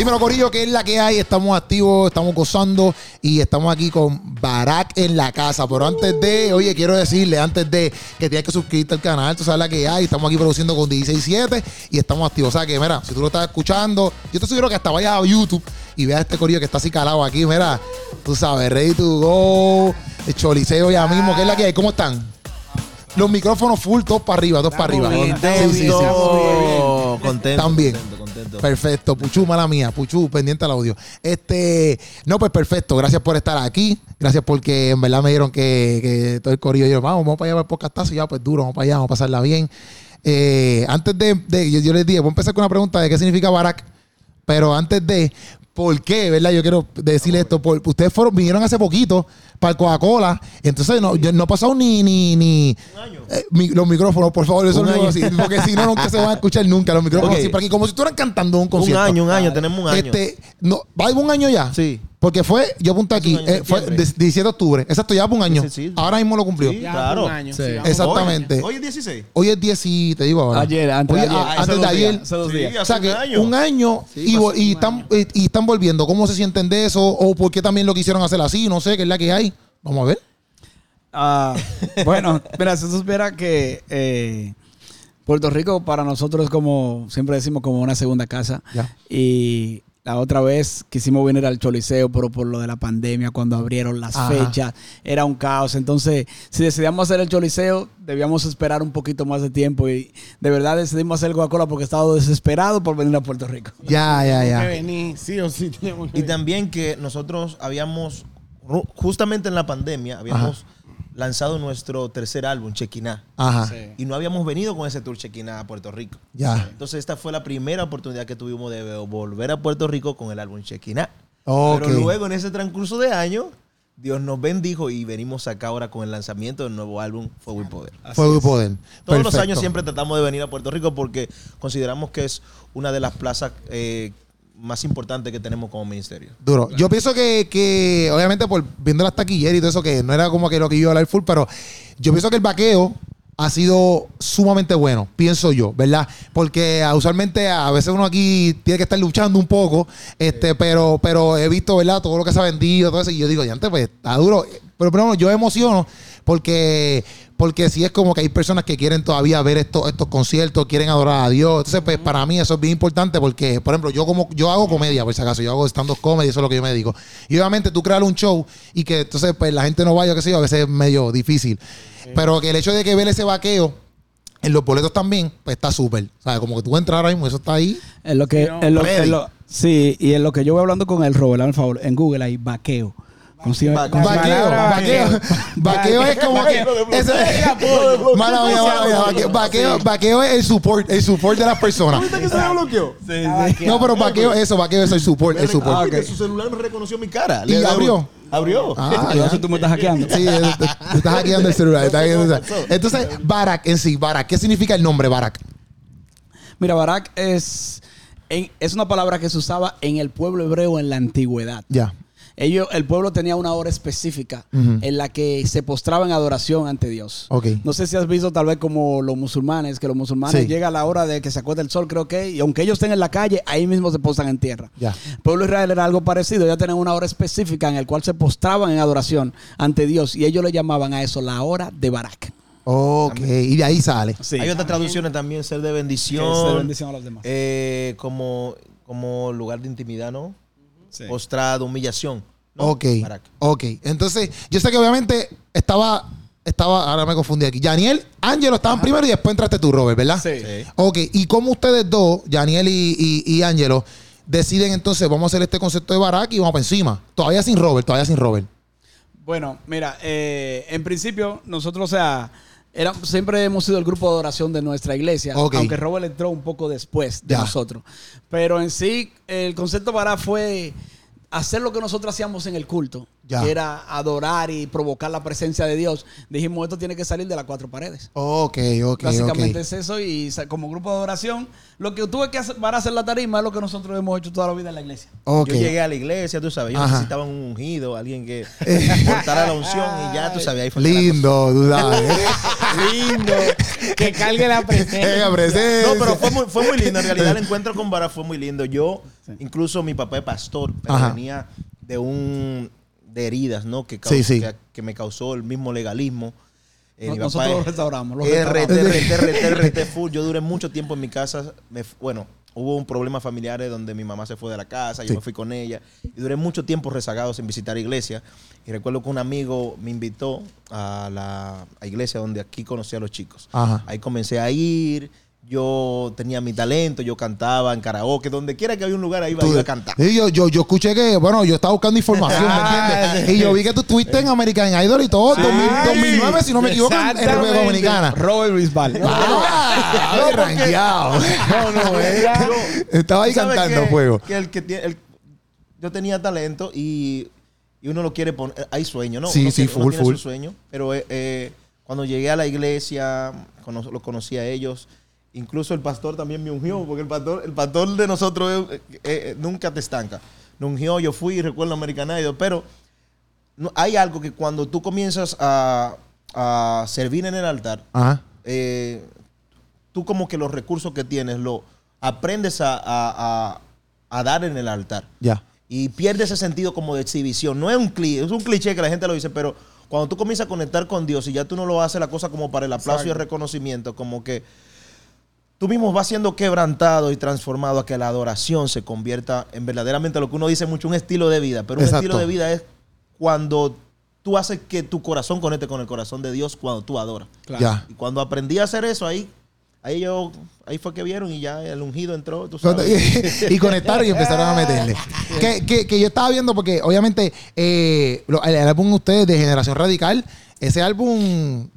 Dímelo, Corillo, que es la que hay. Estamos activos, estamos gozando y estamos aquí con Barack en la casa. Pero antes de, oye, quiero decirle, antes de que tienes que suscribirte al canal, tú sabes la que hay. Estamos aquí produciendo con 16.7 y estamos activos. O sea que, mira, si tú lo estás escuchando, yo te sugiero que hasta vayas a YouTube y veas este Corillo que está así calado aquí. Mira, tú sabes, ready to go. El choliseo ya mismo, que es la que hay. ¿Cómo están? Los micrófonos full, todos para arriba, todos para arriba. bien, Sí, sí, sí. Contento, contento, También. contento, Perfecto, Puchu, mala mía, Puchu, pendiente al audio. Este, no, pues perfecto, gracias por estar aquí. Gracias porque en verdad me dieron que, que todo el corillo yo, vamos, vamos para allá para el podcastazo, y ya pues duro, vamos para allá, vamos a pasarla bien. Eh, antes de, yo, les dije, voy a empezar con una pregunta de qué significa Barak, pero antes de, ¿por qué? ¿Verdad? Yo quiero decirle esto, por- ustedes vinieron hace poquito para el Coca-Cola, entonces no, yo- no ha pasado ni, ni, ni eh, mi- los micrófonos, por favor, eso Un no año. así, porque si no, nunca se van a escuchar nunca los micrófonos así, por aquí, como si estuvieran cantando un Un concierto. año, un año, tenemos un año. Este, no, ¿va un año ya? Sí. Porque fue, yo apunté aquí, un eh, fue septiembre. de- 17 de octubre. Exacto, ya va un año. Sí, sí, sí. Ahora mismo lo cumplió. Claro. un año. Exactamente. Hoy, hoy es 16. Hoy es 10 y te digo ahora. Ayer, antes Hoy- de ayer. a- antes de dos ayer. días, hace dos Sí, días. O sea que un año. un año Sí, y, y un están, eh, y están volviendo. ¿Cómo se sienten de eso? ¿O por qué también lo quisieron hacer así? No sé, qué es la que hay. Vamos a ver. Ah, bueno, mira, si supiera que eh, Puerto Rico para nosotros es como, siempre decimos, como una segunda casa. Ya. Y la otra vez quisimos venir al Choliseo, pero por lo de la pandemia, cuando abrieron las Ajá. fechas, era un caos. Entonces, si decidíamos hacer el Choliseo, debíamos esperar un poquito más de tiempo. Y de verdad decidimos hacer Coca-Cola porque estaba desesperado por venir a Puerto Rico. Ya, ya, Que ya. venir, sí o sí que Y venir. también que nosotros habíamos, justamente en la pandemia, habíamos lanzado nuestro tercer álbum, Chequiná. Ajá. Y no habíamos venido con ese tour Chequiná a Puerto Rico. Ya. Entonces esta fue la primera oportunidad que tuvimos de volver a Puerto Rico con el álbum Chequiná. Ok. Pero luego en ese transcurso de año, Dios nos bendijo y venimos acá ahora con el lanzamiento del nuevo álbum Fuego y Poder. Fuego y poder. Todos los años siempre tratamos de venir a Puerto Rico porque consideramos que es una de las plazas eh, más importantes que tenemos como ministerio. Duro. Yo pienso que, que, obviamente, por viendo las taquilleras y todo eso, que no era como que lo que yo iba a hablar full, pero yo pienso que el vaqueo ha sido sumamente bueno, pienso yo, ¿verdad? Porque ah, usualmente a veces uno aquí tiene que estar luchando un poco, este, pero, pero he visto, ¿verdad? Todo lo que se ha vendido, todo eso, y yo digo, ya antes, pues, está duro. Pero, pero yo me emociono porque, porque sí es como que hay personas que quieren todavía ver estos, estos conciertos, quieren adorar a Dios. Entonces, pues, para mí eso es bien importante porque, por ejemplo, yo como yo hago comedia, por si acaso, yo hago stand-up comedy, eso es lo que yo me dedico. Y obviamente tú crear un show y que entonces pues la gente no vaya, qué sé yo, a veces es medio difícil. Pero que el hecho de que ver ese vaqueo en los boletos también, pues está súper. O sea, como que tú entras ahora mismo, eso está ahí. En lo que, Sí, no, en lo- en lo- sí, y en lo que yo voy hablando con el Robert, el favor, en Google hay vaqueo. Consigue- Vaqueo. Vaqueo, vaqueo. Vaqueo es como que. ese- Mala mía, mala mía, vaqueo- Vaqueo, vaqueo es el support, el support de las personas. ¿Viste que se me bloqueó? No, pero vaqueo, eso, vaqueo es el support, el Ah, support. que su celular no reconoció mi cara. ¿Y abrió? Abrió. Ah, sé tú me estás hackeando. Sí, te, estás hackeando el celular. te estás hackeando el celular. Entonces, Barak en sí, Barak, ¿qué significa el nombre Barak? Mira, Barak es, es una palabra que se usaba en el pueblo hebreo en la antigüedad. Ya. Ellos, el pueblo tenía una hora específica en la que se postraba en adoración ante Dios. Ok. No sé si has visto tal vez como los musulmanes, que los musulmanes Sí. llega la hora de que se acuesta el sol, creo que, y aunque ellos estén en la calle, ahí mismo se postran en tierra. Ya. El pueblo de Israel era algo parecido, ellos tenían una hora específica en la cual se postraban en adoración ante Dios y ellos le llamaban a eso la hora de Barak. Ok, y de ahí sale. Sí. Hay otras traducciones también, ser de bendición. se bendición a los demás. eh, como, como lugar de intimidad, ¿no? Sí. Postrado, humillación. ¿No? Ok, ok. Entonces, yo sé que obviamente estaba, estaba, ahora me confundí aquí. Yaniel, Ángelo estaban primero y después entraste tú, Robert, ¿verdad? Sí. Sí. Ok, ¿y cómo ustedes dos, Yaniel y, y, y Ángelo, deciden entonces, vamos a hacer este concepto de Barak y vamos para encima? Todavía sin Robert, todavía sin Robert. Bueno, mira, eh, en principio nosotros, o sea, era- siempre hemos sido el grupo de adoración de nuestra iglesia, Ok. aunque Robert entró un poco después de Ya. nosotros. Pero en sí, el concepto para fue hacer lo que nosotros hacíamos en el culto, Ya. que era adorar y provocar la presencia de Dios, dijimos esto tiene que salir de las cuatro paredes. Ok, ok, Básicamente es eso y como grupo de adoración, lo que tuve que hacer para hacer la tarima es lo que nosotros hemos hecho toda la vida en la iglesia. Ok. Yo llegué a la iglesia, tú sabes, yo Ajá. necesitaba un ungido, alguien que portara la unción y ya tú sabes, ahí fue Lindo, sabes. Lindo. que cargue la presencia. Presencia. No, pero fue muy, fue muy lindo. En realidad, el encuentro con Vara fue muy lindo. Yo, incluso mi papá es pastor, pero Ajá. venía de un de heridas, ¿no? Que, Sí, sí. Que, que me causó el mismo legalismo. Eh, No- mi nosotros papá lo es- restauramos, lo RT, restauramos. RT, RT, RT full. Yo duré mucho tiempo en mi casa. Me bueno, hubo un problema familiar donde mi mamá se fue de la casa, yo Sí. me fui con ella. Y duré mucho tiempo rezagado sin visitar iglesia. Y recuerdo que un amigo me invitó a la a iglesia donde aquí conocí a los chicos. Ajá. Ahí comencé a ir. Yo tenía mi talento, yo cantaba en karaoke, donde quiera que había un lugar, ahí iba, Tú- iba a cantar. Sí, yo, yo, yo escuché que, bueno, yo estaba buscando información, ¿me entiendes? Y yo vi que tú estuviste en American Idol y todo, 2000 Ay, 2009, si no me equivoco, en República. Dominicana. Robert Bisbal. Ah, No. No, no, era. Estaba ahí cantando que- fuego. Que el que tiene, el- yo tenía talento y, y uno lo quiere poner. Hay sueño, ¿no? Sí, Uno sí, quiere- uno full, tiene full. su sueño. Pero eh, eh, cuando llegué a la iglesia, cono- lo conocí a ellos. Incluso el pastor también me ungió, porque el pastor, el pastor de nosotros eh, eh, nunca te estanca. Me ungió, yo fui, recuerdo American Idol, pero no- hay algo que cuando tú comienzas a, a servir en el altar, Ajá. eh, tú como que los recursos que tienes lo aprendes a, a- dar en el altar Ya. y pierdes ese sentido como de exhibición. No es un cliché, es un cliché que la gente lo dice, pero cuando tú comienzas a conectar con Dios y ya tú no lo haces la cosa como para el aplauso y el reconocimiento, como que tú mismo vas siendo quebrantado y transformado a que la adoración se convierta en verdaderamente lo que uno dice mucho, un estilo de vida. Pero un Exacto. estilo de vida es cuando tú haces que tu corazón conecte con el corazón de Dios cuando tú adoras. Claro. Ya. Y cuando aprendí a hacer eso, ahí, ahí yo, ahí fue que vieron y ya el ungido entró, tú sabes. y conectaron y empezaron a meterle. Que, que- que yo estaba viendo porque obviamente eh, el, el álbum de ustedes de Generación Radical, ese álbum,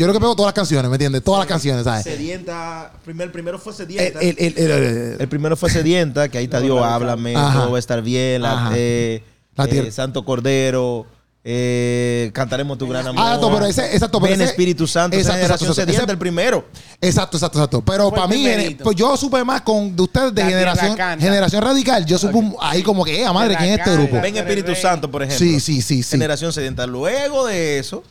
yo creo que pegó todas las canciones, ¿me entiendes? Todas las canciones, ¿sabes? Sedienta, primer, el primero fue El, Sedienta. el- el- el- el- El primero fue Sedienta, que ahí está Dios, háblame, Ajá. todo va a estar bien, la- eh, La eh. Santo Cordero, eh, cantaremos tu gran amor. Ah, exacto, pero ese- exacto, pero Ven ese- Espíritu Santo, esa exacto, generación exacto, exacto. sedienta, Ese- el primero. Exacto, exacto, exacto. Pero para mí, pues yo supe más con de ustedes de La generación, generación radical. Yo supe ahí como que, eh, a madre, ¿quién es este grupo? Ven Espíritu. Santo, por ejemplo. Sí, sí, sí, sí. Generación sedienta. Luego de eso,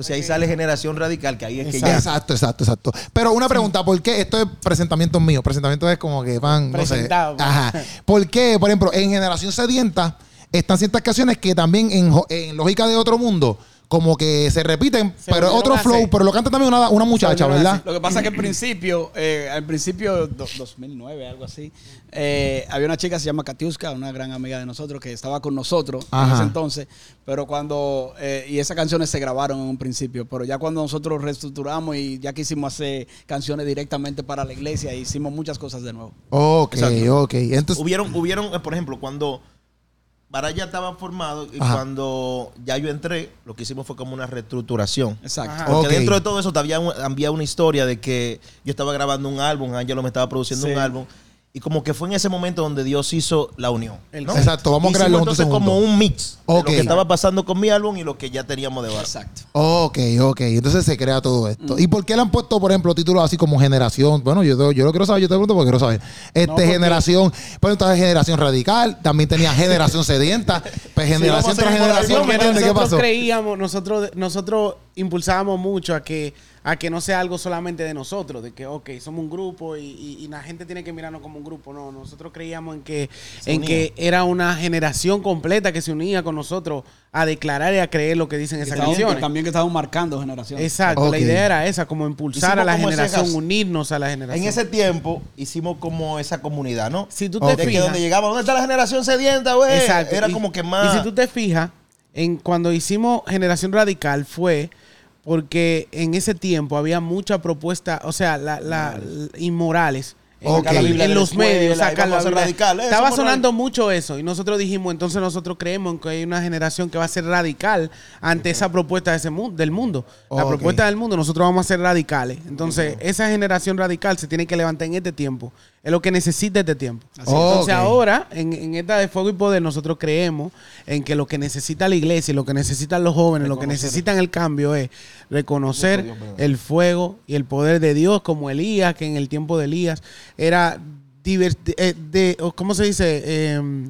entonces ahí sale generación radical, que ahí es que ya. Exacto, exacto, exacto. Pero una pregunta, ¿por qué? Esto es presentamiento mío. Presentamiento es como que van, no sé. Presentado. Ajá. ¿Por qué, por ejemplo, en Generación Sedienta están ciertas canciones que también en Lógica de Otro Mundo como que se repiten, Se pero otro flow, hacer. pero lo canta también una, una muchacha, ¿verdad? Lo que pasa es que al principio, eh, al principio, do- 2009, algo así, eh, había una chica que se llama Katiuska, una gran amiga de nosotros, que estaba con nosotros en ese entonces, pero cuando, eh, y esas canciones se grabaron en un principio, pero ya cuando nosotros reestructuramos y ya quisimos hacer canciones directamente para la iglesia, hicimos muchas cosas de nuevo. Ok, Exacto. ok. Entonces, Hubieron, hubieron, eh, por ejemplo, cuando Baraya estaba formado y Ajá. cuando ya yo entré, lo que hicimos fue como una reestructuración. Exacto. Ajá. Porque dentro de todo eso había, un- había una historia de que yo estaba grabando un álbum, Angelo me estaba produciendo Sí. un álbum. Y como que fue en ese momento donde Dios hizo la unión. ¿no? Exacto, vamos a crearlo entonces juntos. como un mix de Ok. lo que estaba pasando con mi álbum y lo que ya teníamos de base. Exacto. Ok, ok. Entonces se crea todo esto. Mm. ¿Y por qué le han puesto, por ejemplo, títulos así como Generación? Bueno, yo, yo lo quiero saber, yo te pregunto porque quiero saber. Este, No, porque- Generación, pues entonces Generación Radical, también tenía Generación Sedienta, pues Generación a tras Generación, ¿me entiendes qué nosotros pasó? creíamos, nosotros, nosotros impulsábamos mucho a que, a que no sea algo solamente de nosotros, de que, ok, somos un grupo y, y- y la gente tiene que mirarnos como un grupo. No, nosotros creíamos en que, Se en unía. que era una generación completa que se unía con nosotros a declarar y a creer lo que dicen Que esas estaban- canciones. también que estaban marcando generaciones. Exacto, la idea era esa, como impulsar Hicimos a la ese generación, unirnos a la generación. En ese tiempo hicimos como esa comunidad, ¿no? si tú te. De que fijas, donde llegaba, ¿dónde está la generación sedienta, güey? Exacto. Era Y- como que más. Y si tú te fijas, en cuando hicimos Generación Radical fue porque en ese tiempo había mucha propuesta, o sea, la, la- inmorales. En, la Biblia los escuela, medios, sacar la Estaba sonando mucho eso y nosotros dijimos, entonces nosotros creemos que hay una generación que va a ser radical ante esa propuesta de ese mu- del mundo. La propuesta del mundo, nosotros vamos a ser radicales. Entonces, esa generación radical se tiene que levantar en este tiempo. Es lo que necesita este tiempo. Así. Entonces Ok. ahora, en, en esta de Fuego y Poder, nosotros creemos en que lo que necesita la iglesia, y lo que necesitan los jóvenes, lo que necesitan el cambio es reconocer Dios, el fuego y el poder de Dios, como Elías, que en el tiempo de Elías era diver- eh, de, o ¿cómo se dice? Eh,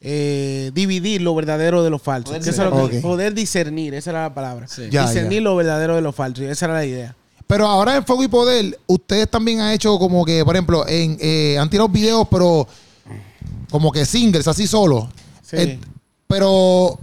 eh, dividir lo verdadero de lo falso. Poder Que eso es lo que- discernir. Poder discernir, esa era la palabra. Sí. Ya, discernir ya. lo verdadero de lo falso, y esa era la idea. Pero ahora en Fuego y Poder, ustedes también han hecho como que, por ejemplo, en, eh, han tirado videos, pero como que singles, así solo. Sí. Eh, pero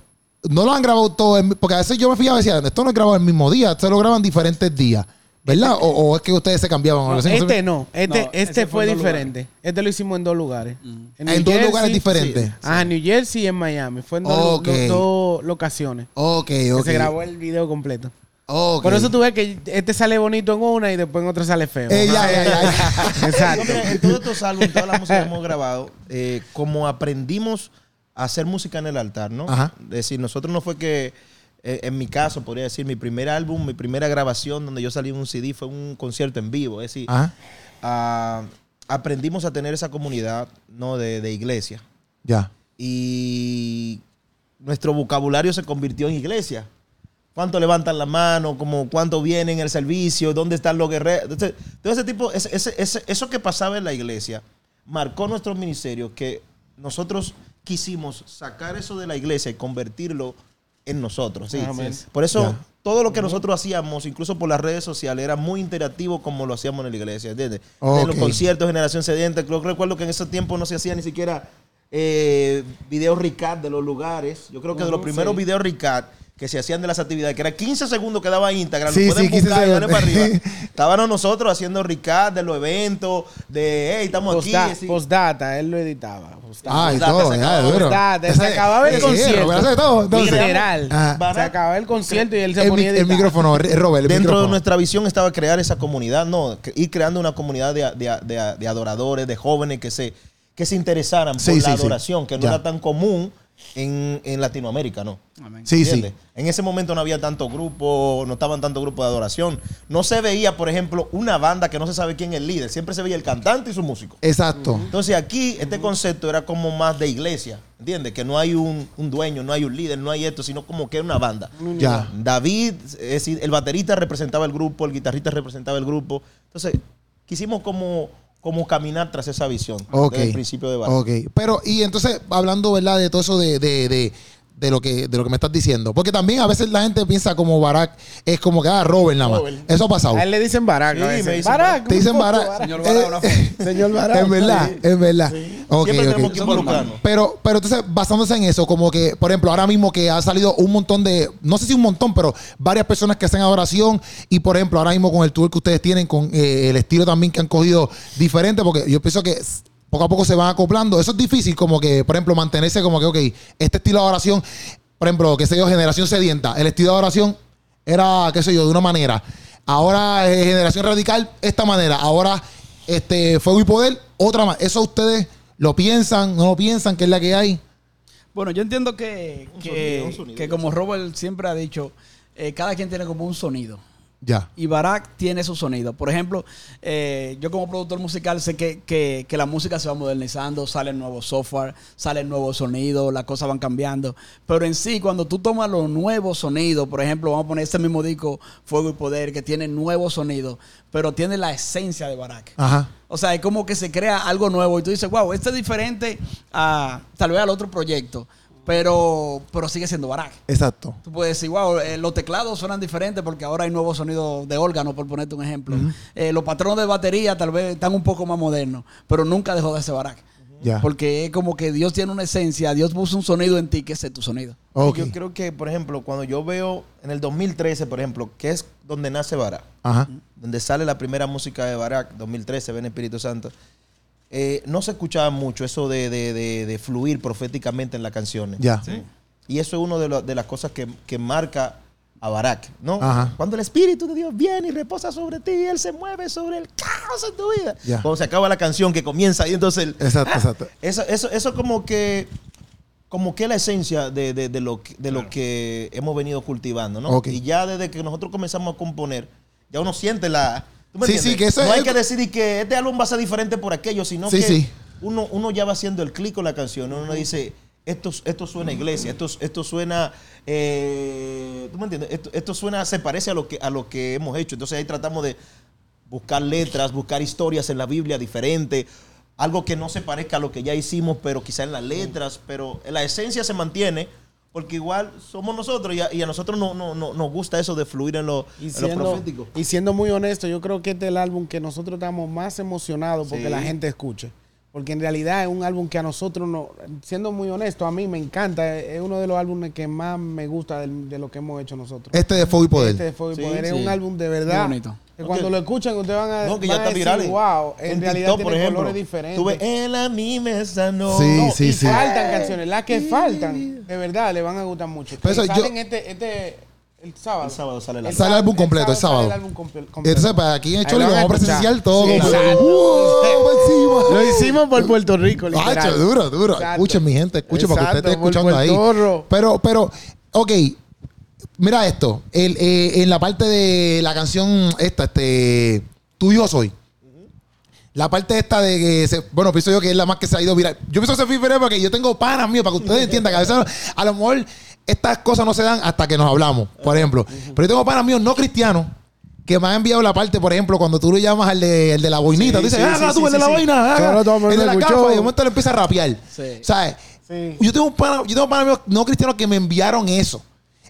no lo han grabado todo, en- porque a veces yo me fijaba y decía, esto no es grabado el mismo día, esto lo graban diferentes días, ¿verdad? o, o es que ustedes se cambiaban. o No, este no, este, No, este fue, diferente. Este lo hicimos en dos lugares. En dos lugares diferentes. sí. Ah, en New Jersey y en Miami. Fue en dos, dos- dos locaciones. Ok, Que ok. se grabó el video completo. Por eso tú ves que este sale bonito en una y después en otra sale feo. Eh, ya, ya, ya, ya. No, Exacto. mira, en todos estos álbumes, todas las músicas que hemos grabado, eh, como aprendimos a hacer música en el altar, ¿no? Ajá. Es decir, nosotros no fue que, eh, en mi caso, podría decir, mi primer álbum, mi primera grabación donde yo salí en un CD fue un concierto en vivo. Es decir, Ajá, aprendimos a tener esa comunidad, ¿no? De, de iglesia. ya. Y nuestro vocabulario se convirtió en iglesia. ¿Cuánto levantan la mano? Como ¿Cuánto vienen el servicio? ¿Dónde están los guerreros? Entonces, todo ese tipo, ese- ese- ese- eso que pasaba en la iglesia marcó nuestro ministerio que nosotros quisimos sacar eso de la iglesia y convertirlo en nosotros. Por eso todo lo que nosotros hacíamos, incluso por las redes sociales, era muy interactivo como lo hacíamos en la iglesia. ¿entiendes? En los conciertos, Generación Sedienta, creo- recuerdo que en ese tiempo no se hacía ni siquiera eh, videos Ricat de los lugares. Yo creo que de los primeros sí. videos Ricat que se hacían de las actividades, que era 15 segundos que daba Instagram, Sí, lo pueden sí, 15 buscar y darle para segundos. arriba. Estábamos nosotros haciendo Ricat de los eventos, de hey, estamos aquí. Postda- así. Postdata, él lo editaba. Postdata. Ah, y Postdata, todo, se. Postdata, acababa el concierto. Literal. Se acababa el concierto y él se El, ponía el editar. micrófono, Robert, el Dentro micrófono. de nuestra visión estaba crear esa comunidad, no, ir creando una comunidad de, de- de- de adoradores, de jóvenes que se, que se interesaran por Sí, la adoración, que no Ya. era tan común en, en Latinoamérica, ¿no? Amén. Sí, sí. ¿Entiendes? En ese momento no había tanto grupo, no estaban tantos grupos de adoración. No se veía, por ejemplo, una banda que no se sabe quién es el líder. Siempre se veía el cantante y su músico. Exacto. Entonces aquí este concepto era como más de iglesia, ¿entiendes? Que no hay un, un dueño, no hay un líder, no hay esto, sino como que era una banda. Ya. David, es decir, el baterista representaba el grupo, el guitarrista representaba el grupo. Entonces, quisimos como, como caminar tras esa visión Ok. desde el principio de Barak. Ok. Pero, y entonces, hablando, ¿verdad? De todo eso de, de, de, de lo que, de lo que me estás diciendo. Porque también a veces la gente piensa como Barack es como que, ah, Robert nada más. Robert. Eso ha pasado. A él le dicen Barack. Sí, a veces. me dicen Barack. Te dicen Barack. Señor Barack, Eh, Señor Barack. Es verdad, es verdad. Siempre tenemos que. Pero, pero entonces, basándose en eso, como que, por ejemplo, ahora mismo que ha salido un montón de, no sé si un montón, pero varias personas que hacen adoración. Y por ejemplo, ahora mismo con el tour que ustedes tienen, con eh, el estilo también que han cogido diferente, porque yo pienso que poco a poco se van acoplando. Eso es difícil, como que, por ejemplo, mantenerse como que, ok, este estilo de adoración, por ejemplo, qué sé yo, generación sedienta, el estilo de adoración era, qué sé yo, de una manera. Ahora, eh, generación radical, esta manera. Ahora, este, fuego y poder, otra más. Eso ustedes lo piensan, no lo piensan, que es la que hay. Bueno, yo entiendo que, Un que, sonido, un sonido. que como Robert siempre ha dicho, eh, cada quien tiene como un sonido. Ya. Y Barack tiene su sonido. Por ejemplo, eh, yo como productor musical sé que, que- que la música se va modernizando, salen nuevos software, salen nuevos sonidos, las cosas van cambiando. Pero en sí, cuando tú tomas los nuevos sonidos, por ejemplo, vamos a poner este mismo disco, Fuego y Poder, que tiene nuevos sonidos, pero tiene la esencia de Barack. Ajá. O sea, es como que se crea algo nuevo y tú dices, wow, este es diferente a tal vez al otro proyecto, pero, pero sigue siendo Barack. Exacto. Tú puedes decir, wow, eh, los teclados suenan diferentes porque ahora hay nuevos sonidos de órgano, por ponerte un ejemplo. Eh, los patrones de batería tal vez están un poco más modernos, pero nunca dejó de ser Barack. Ya. Porque es como que Dios tiene una esencia, Dios puso un sonido en ti que ese es tu sonido. Ok. Yo creo que, por ejemplo, cuando yo veo en el 2013, por ejemplo, que es donde nace Barak, Ajá. donde sale la primera música de Barak, 2013, ven Espíritu Santo, eh, no se escuchaba mucho eso de, de- de- de fluir proféticamente en las canciones. Ya. Y eso es una de, lo- las cosas que, que marca a Barak, ¿no? Ajá. Cuando el Espíritu de Dios viene y reposa sobre ti, Él se mueve sobre el caos en tu vida. Ya. Cuando se acaba la canción que comienza ahí, entonces el, Exacto, exacto. eso, eso, eso como que como que la esencia de, de- de lo, que- de lo que hemos venido cultivando, ¿no? Ok. Y ya desde que nosotros comenzamos a componer, ya uno siente la, ¿Tú me Sí, entiendes? sí, que eso no es- hay que decidir que este álbum va a ser diferente por aquello, sino Sí, que sí. Uno, uno ya va haciendo el clic con la canción. Uno dice, esto, esto suena a iglesia, esto, esto suena, eh, ¿tú me entiendes? Esto, esto suena, se parece a lo, que, a lo que hemos hecho. Entonces ahí tratamos de buscar letras, buscar historias en la Biblia diferentes, algo que no se parezca a lo que ya hicimos, pero quizá en las letras, pero la esencia se mantiene. Porque igual somos nosotros y a, y a nosotros no, no, no- nos gusta eso de fluir en lo, Y en lo siendo, profético. y siendo muy honesto, yo creo que este es el álbum que nosotros estamos más emocionados porque Sí. la gente escuche. Porque en realidad es un álbum que a nosotros, no, siendo muy honesto, a mí me encanta. Es uno de los álbumes que más me gusta de, lo que hemos hecho nosotros. Este de Fuego y Poder. Este de Fuego y Sí, Poder es un álbum de Muy verdad. bonito. Que cuando lo escuchan, ustedes van a, No, que van ya a decir, viral. wow, en, realidad TikTok, tiene colores diferentes. Tuve él a mí me sanó. Sí, No, sí, y sí. faltan canciones, las que faltan, de verdad, le van a gustar mucho. Pero eso Que yo- salen este, este, el sábado. El sábado sale el álbum. Sale el álbum completo, el sale sábado. el álbum comple- completo. Entonces, para aquí en Choli vamos a presenciar todo. Lo hicimos por Puerto Rico, literal. Hacho, duro, duro. Exacto. Escuchen, mi gente, escuchen porque usted Exacto, está por escuchando ahí. Pero, pero, ok. Mira esto. El, eh, en la parte de la canción esta, este. Tú y yo soy. La parte esta de que, se- bueno, pienso yo que es la más que se ha ido viral. Yo pienso que se fue viral porque yo tengo panas míos, para que ustedes entiendan que a veces a lo mejor estas cosas no se dan hasta que nos hablamos, por ejemplo. Pero yo tengo panas míos no cristianos que me han enviado la parte, por ejemplo, cuando tú lo llamas al de, el de la boinita. Sí, tú dices, ah, sí, tú, el de la boina, ah, Claro, el de la gafa, y de momento le empieza a rapear. ¿Sabes? Yo tengo un pana, yo tengo panas míos no cristianos que me enviaron eso.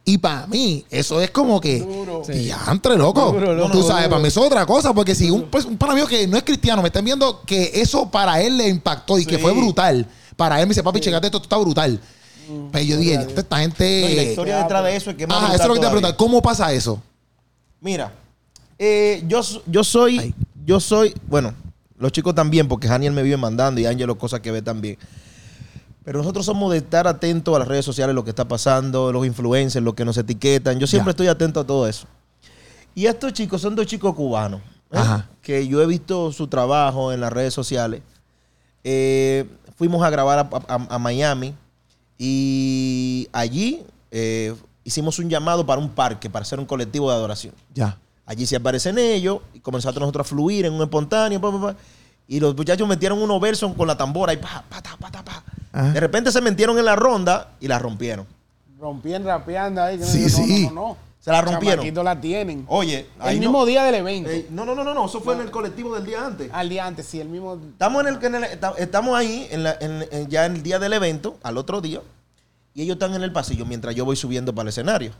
Y para mí, eso es como que. Duro. Diantre, loco. Duro, loco, Tú sabes, para mí eso es otra cosa. Porque si un, pues, un pana mío que no es cristiano me está viendo que eso para él le impactó y que Sí. fue brutal. Para él me dice, papi, checate esto, esto está brutal. Pero yo dije, esta gente. No, y la historia detrás de eso es que más Ajá, eso es lo que te voy a preguntar. ¿Cómo pasa eso? Mira, eh, yo, yo soy, Ay. yo soy, bueno, los chicos también, porque Daniel me vive mandando y Ángelo cosas que ve también. Pero nosotros somos de estar atentos a las redes sociales, lo que está pasando, los influencers, lo que nos etiquetan. Yo siempre Ya. estoy atento a todo eso. Y estos chicos son dos chicos cubanos, ¿eh? Ajá. que yo he visto su trabajo en las redes sociales. Eh, fuimos a grabar a, a- a Miami y allí eh, hicimos un llamado para un parque, para hacer un colectivo de adoración. Ya. Allí se aparecen ellos y comenzamos nosotros a fluir en un espontáneo. pa, pa, pa. y los muchachos metieron unos versos con la tambora y pa, pa, ta, pa, ta, pa. Ajá. De repente se metieron en la ronda y la rompieron. Rompían, rapeando ahí. Sí, no, sí. No, no, no. Se la rompieron. Chamaquitos la tienen. Oye, el ahí mismo no, día del evento. eh, no, no, no, no, no, eso fue en el colectivo del día antes. Al día antes, sí, el mismo. Estamos, en el, en el- esta- estamos ahí en la- en- en- ya en el día del evento, al otro día, y ellos están en el pasillo mientras yo voy subiendo para el escenario.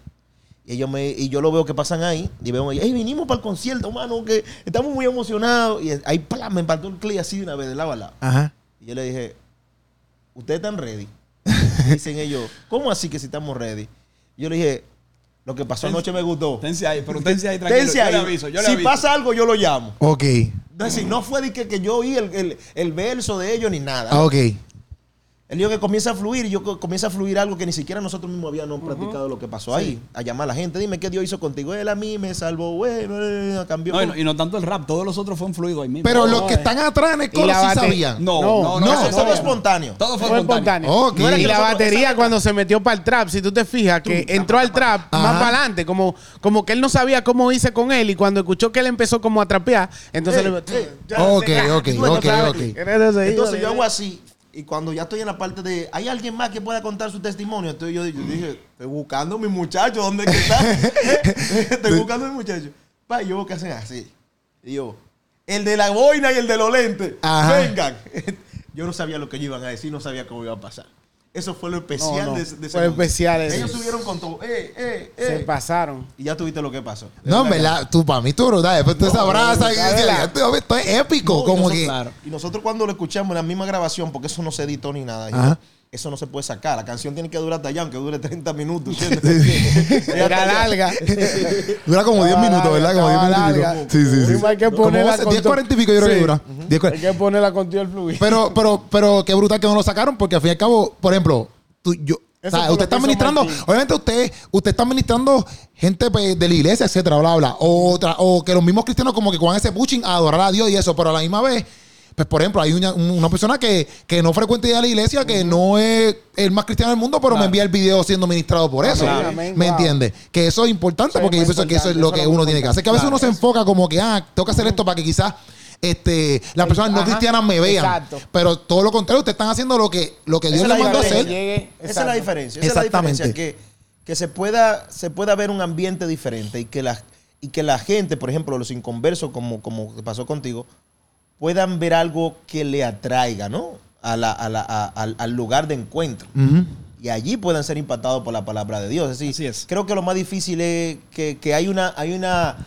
Y, ellos me, y yo lo veo que pasan ahí, y veo, hey, vinimos para el concierto, mano, que estamos muy emocionados. Y ahí ¡plam! me empató el clic así de una vez, de lado a lado. Ajá. Y yo le dije, ¿ustedes están ready? Dicen ellos, ¿cómo así que si estamos ready? Yo le dije, lo que pasó anoche me gustó. Tense ahí, pero tense ahí tranquilo. Tense yo ahí. le aviso, yo le si aviso. pasa algo, yo lo llamo. Ok. Es decir, no fue de que, que yo oí el, el- el verso de ellos ni nada. Ah, ok. Él dijo que comienza a fluir y yo co- comienza a fluir algo que ni siquiera nosotros mismos habíamos practicado lo que pasó ahí. A llamar a la gente, dime qué Dios hizo contigo. Él a mí me salvó, bueno, eh, cambió. No, y, no, y no tanto el rap, todos los otros fueron fluidos ahí mismo. Pero No, los que eh. están atrás en el Y coro la sí sabían. no, no, no, no, no, eso, fue espontáneo. Todo fue Fue espontáneo. Y la nosotros- batería cuando se metió para el trap, si tú te fijas, que entró al trap Ajá. más para adelante, como, como que él no sabía cómo hice con él y cuando escuchó que él empezó como a trapear, entonces Eh, le ya, Ok, ok, ok, ok. Entonces yo hago así. Y cuando ya estoy en la parte de, ¿hay alguien más que pueda contar su testimonio? Entonces yo, yo dije, estoy buscando a mi muchacho, ¿dónde es que está? estoy buscando a mi muchacho. Pa, y yo que hacen así. Y yo, el de la boina y el de los lentes, Ajá. vengan. yo no sabía lo que ellos iban a decir, no sabía cómo iba a pasar. Eso fue lo especial No, no, de, de ese fue especial eso. Ellos subieron con todo, eh, eh, Se eh. pasaron. Y ya tuviste lo que pasó. No, en verdad, tú para mí tú brutal. Después tú y brutal, decías, ¿verdad? esto, es épico. No, y como nosotros- que. claro. Y nosotros cuando lo escuchamos en la misma grabación, porque eso no se editó ni nada, Ajá. Eso no se puede sacar. La canción tiene que durar hasta allá, aunque dure 30 minutos. ¿entiendes? Era larga. Dura como 10 Estaba minutos, ¿verdad? Como 10 estaba minutos larga. Sí, sí, sí. Hay que ponerla 11, con 10, to- 40 y pico yo creo que dura. 10, Hay que ponerla con tío el fluir. Pero, pero, pero qué brutal que no lo sacaron, porque al fin y al cabo, por ejemplo, tú, yo, o sea, usted está que hizo ministrando, Martín. obviamente usted, usted está ministrando gente pues, de la iglesia, etcétera, bla, bla. O, otra, o que los mismos cristianos como que con ese pushing a adorar a Dios y eso, pero a la misma vez, pues por ejemplo, hay una, una persona que, que no frecuenta ir a la iglesia, que no es el más cristiano del mundo, pero me envía el video siendo ministrado por eso. Claro. ¿Me Wow. entiendes? Que eso es importante Eso es porque yo pienso que eso es lo que uno tiene que hacer. Que a veces uno se enfoca como que, ah, tengo que hacer esto para que quizás este, las personas no cristianas me vean. Exacto. Pero todo lo contrario, ustedes están haciendo lo que, lo que Dios es les mandó a hacer. Llegue- Esa es la diferencia. Esa es la Exactamente. diferencia. Que, que se pueda, se pueda ver un ambiente diferente y que la, y que la gente, por ejemplo, los inconversos, como, como pasó contigo, puedan ver algo que le atraiga, ¿no? A la- a la- a- al, al lugar de encuentro. Y allí puedan ser impactados por la palabra de Dios. Es decir, Así es. creo que lo más difícil es que, que hay una, hay una,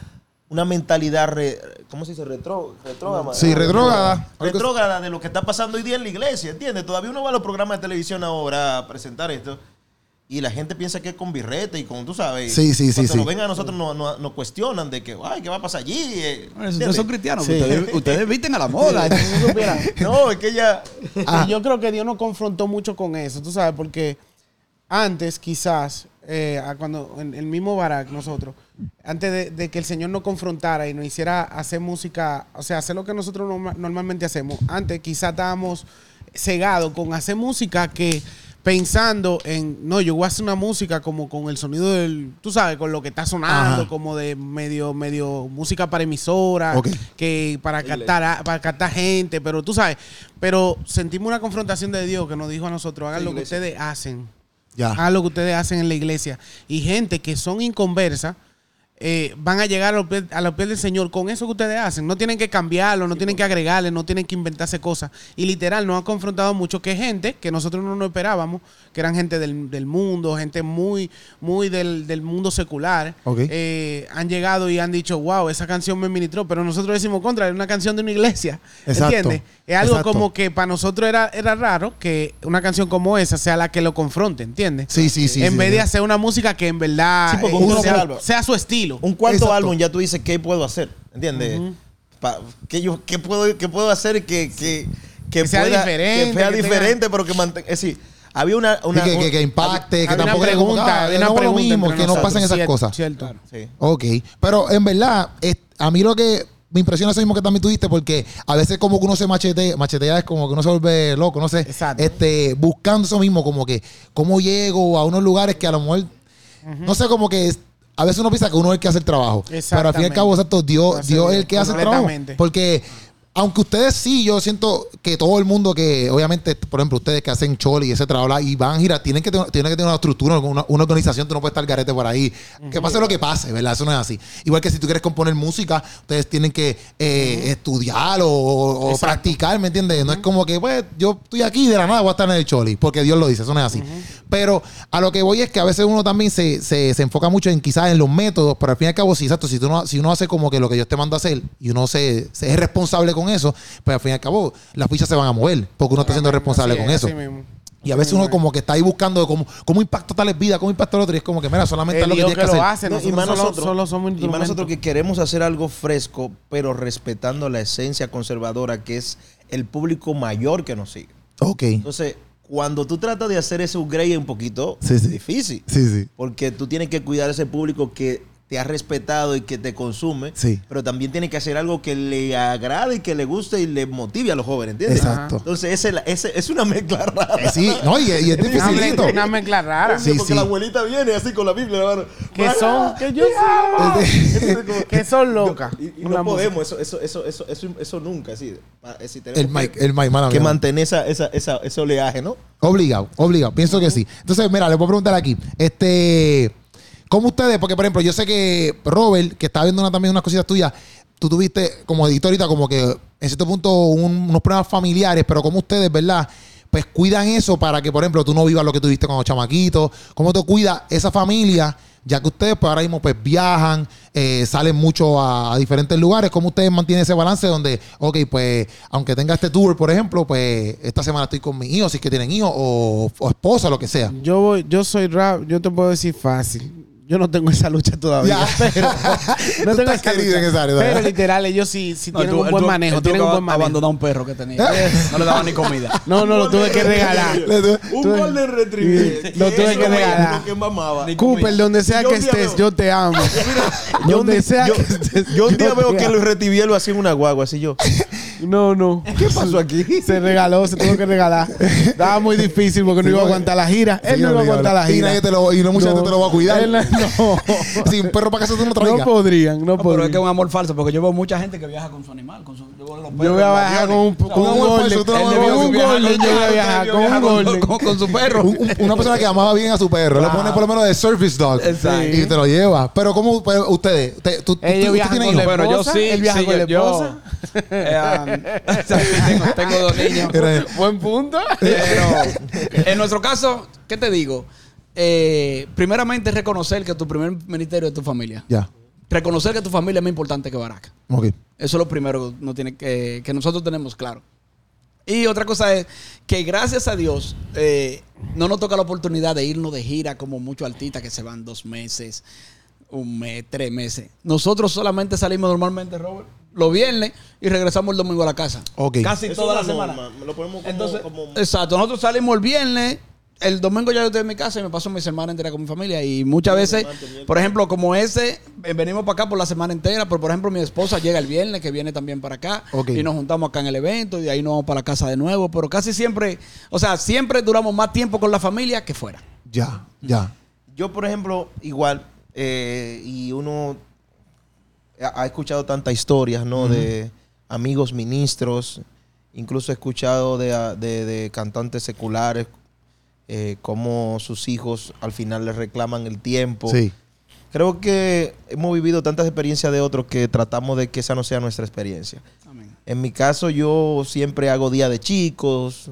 una mentalidad, re- ¿cómo se dice? Retro, retrógrada. Sí, retrógrada. Retrógrada de lo que está pasando hoy día en la iglesia, ¿entiendes? Todavía uno va a los programas de televisión ahora a presentar esto y la gente piensa que es con birrete y con, tú sabes. Sí, sí, sí, Cuando sí. nos ven a nosotros nos, nos- nos cuestionan de que, ay, ¿qué va a pasar allí? Eh. Ustedes son cristianos, Sí. ustedes, ustedes visten a la moda. No, es que ella... Ah. Y yo creo que Dios nos confrontó mucho con eso, tú sabes, porque antes quizás, eh, cuando en el mismo Barak nosotros, antes de, de que el Señor nos confrontara y nos hiciera hacer música, o sea, hacer lo que nosotros norma- normalmente hacemos, antes quizás estábamos cegados con hacer música que pensando en, no, yo voy a hacer una música como con el sonido del, tú sabes, con lo que está sonando, Ajá. como de medio, medio música para emisora, Ok. que para captar, a- para captar gente, pero tú sabes, pero sentimos una confrontación de Dios que nos dijo a nosotros, hagan lo que ustedes hacen, Ya. hagan lo que ustedes hacen en la iglesia. Y gente que son inconversas eh, van a llegar a los, pies, a los pies del Señor con eso que ustedes hacen. No tienen que cambiarlo, no tienen que agregarle, no tienen que inventarse cosas. Y literal, nos han confrontado mucho que gente que nosotros no nos esperábamos, que eran gente del, del mundo, gente muy, muy del, del mundo secular, eh, han llegado y han dicho, wow, esa canción me ministró. Pero nosotros decimos contra, es una canción de una iglesia. Exacto. ¿Entiendes? Es algo Exacto. como que para nosotros era, era raro que una canción como esa sea la que lo confronte, ¿entiendes? Sí, sí, sí. en sí, vez sí. de hacer una música que en verdad eh, uno sea, salva. sea su estilo. Un cuarto Exacto. álbum ya tú dices qué puedo hacer, ¿entiendes? Pa- ¿qué, yo, qué, puedo, ¿Qué puedo hacer que, que, que, Que sea pueda- diferente, Que sea que tenga- diferente, pero que mantenga... Es decir, había una... una que, que- que impacte, que Había una tampoco era como, pregunta, ah, había no una es lo pregunta mismo, entre que no pasen esas cierto, cosas. Cierto. Sí. Ok, pero en verdad, es- a mí lo que me impresiona es eso mismo que también tú diste, porque a veces como que uno se machetea, machetea es como que uno se vuelve loco, no sé, Exacto. este, buscando eso mismo, como que cómo llego a unos lugares que a lo mejor, no sé, como que a veces uno piensa que uno es el que hace el trabajo, pero al fin y al cabo, exacto, Dios, Dios es el que hace el trabajo, porque aunque ustedes sí, yo siento que todo el mundo que, obviamente, por ejemplo, ustedes que hacen choli y ese trabajo y van a girar, tienen que, tener, tienen que tener una estructura, una, una organización, tú no puedes estar garete por ahí. Que pase lo que pase, ¿verdad? Eso no es así. Igual que si tú quieres componer música, ustedes tienen que eh, estudiar o, practicar, ¿me entiendes? No es como que, pues, yo estoy aquí de la nada voy a estar en el choli, porque Dios lo dice, eso no es así. Pero a lo que voy es que a veces uno también se, se, se enfoca mucho en quizás en los métodos, pero al fin y al cabo, sí, exacto, si, tú no, si uno hace como que lo que Dios te manda a hacer y uno se, se es responsable con eso, pues al fin y al cabo las fichas se van a mover, porque uno está siendo responsable con es, eso. Y a veces uno como que está ahí buscando cómo, cómo impacta tales vidas, cómo impacta el otro, y es como que, mira, solamente Es es lo que que que lo hacer. hace, No, nosotros, y más solo, nosotros, solo somos y más instrumentos. nosotros que queremos hacer algo fresco, pero respetando la esencia conservadora que es el público mayor que nos sigue. Ok. Entonces, cuando tú tratas de hacer ese upgrade es un poquito Sí, sí. difícil. Sí, sí. Porque tú tienes que cuidar a ese público que te ha respetado y que te consume. Sí. Pero también tienes que hacer algo que le agrade y que le guste y le motive a los jóvenes, ¿entiendes? Exacto. Entonces, ese, ese- es una mezcla rara. Eh, sí, no, y, y es Una, dificilito. mezcla- una mezcla rara. Sí, porque sí. la abuelita viene así con la Biblia. hermano. Que son, que yo sí, que son locas. Y, y Una no podemos, eso, eso, eso, eso, eso, eso nunca, así. Decir, tenemos El mic, el mic, mala que mantener esa, esa, esa, ese oleaje, ¿no? Obligado, obligado. Pienso que sí. Entonces, mira, le puedo preguntar aquí. Este, ¿cómo ustedes? Porque, por ejemplo, yo sé que Robert, que está viendo una, también unas cositas tuyas, tú tuviste como editorita como que en cierto punto un- unos problemas familiares, pero como ustedes, ¿verdad? Pues cuidan eso para que, por ejemplo, tú no vivas lo que tuviste cuando chamaquito. ¿Cómo te cuida esa familia? Ya que ustedes pues ahora mismo pues viajan, eh, salen mucho a, a diferentes lugares, ¿cómo ustedes mantienen ese balance donde, ok, pues aunque tenga este tour, por ejemplo, pues esta semana estoy con mis hijos, si es que tienen hijos, o, o esposa, lo que sea? Yo voy, yo soy rap, yo te puedo decir fácil. Yo no tengo esa lucha todavía. Ya. Pero, no tengo estás querido en esa área, Pero literal, ellos sí, sí No, tienen un buen manejo. Tienen un buen manejo. abandonar un perro que tenía. No le daba ni comida. No, no, lo tuve que regalar. Un Tuve- gol de retribuir. Lo tuve que regalar. Cooper, donde sea que estés, yo te amo. Yo un donde día- sea que estés. Yo un día veo que. Luis Retivier lo hacía en una guagua, así yo. No, no. ¿Qué pasó aquí? Se regaló, se tuvo que regalar. Estaba muy difícil porque no iba a aguantar la gira. Él no iba a aguantar la Y gira. nadie te lo- y no mucha gente te lo va a cuidar. Él no. Si un perro para casa tú no No traigas. podrían, no No, pero es que es podrían. un amor falso, porque yo veo mucha gente que viaja con su animal, con su, yo veo los Yo perros, voy a los bajar con un, con un golden. no Con viajar un golden yo voy a viajar. Con un golden. con, su perro. Un- un- una persona que amaba bien a su perro. Le pone por lo menos de service dog. Exacto. Y te lo lleva. Pero ¿cómo ustedes? Usted, tú, tú- Ellos usted viajan tiene con hijos? Bueno, yo esposa, sí, él viaja sí, con la yo- yo- esposa. Eh, tengo, tengo dos niños. Buen punto. Pero en nuestro caso, ¿qué te digo? Eh, primeramente, reconocer que tu primer ministerio es tu familia. Ya. Reconocer que tu familia es más importante que Barack. Ok. Eso es lo primero que, no tiene que, que nosotros tenemos claro. Y otra cosa es que gracias a Dios eh, no nos toca la oportunidad de irnos de gira como muchos artistas que se van dos meses, un mes, tres meses. Nosotros solamente salimos normalmente, Robert, los viernes y regresamos el domingo a la casa. Ok. Casi Eso toda la semana. norma. Lo ponemos como, Entonces, como- exacto, nosotros salimos el viernes, el domingo ya yo estoy en mi casa y me paso mi semana entera con mi familia. Y muchas veces, por ejemplo, como ese, eh, venimos para acá por la semana entera, pero por ejemplo mi esposa llega el viernes, que viene también para acá, Ok. y nos juntamos acá en el evento y de ahí nos vamos para la casa de nuevo, pero casi siempre, o sea, siempre duramos más tiempo con la familia que fuera. Ya, ya. Yo, por ejemplo, igual, eh, y uno ha, ha escuchado tantas historias, ¿no? De amigos ministros, incluso he escuchado de, a- de- de cantantes seculares, eh, cómo sus hijos al final les reclaman el tiempo. Sí. Creo que hemos vivido tantas experiencias de otros que tratamos de que esa no sea nuestra experiencia. Amén. En mi caso, yo siempre hago día de chicos,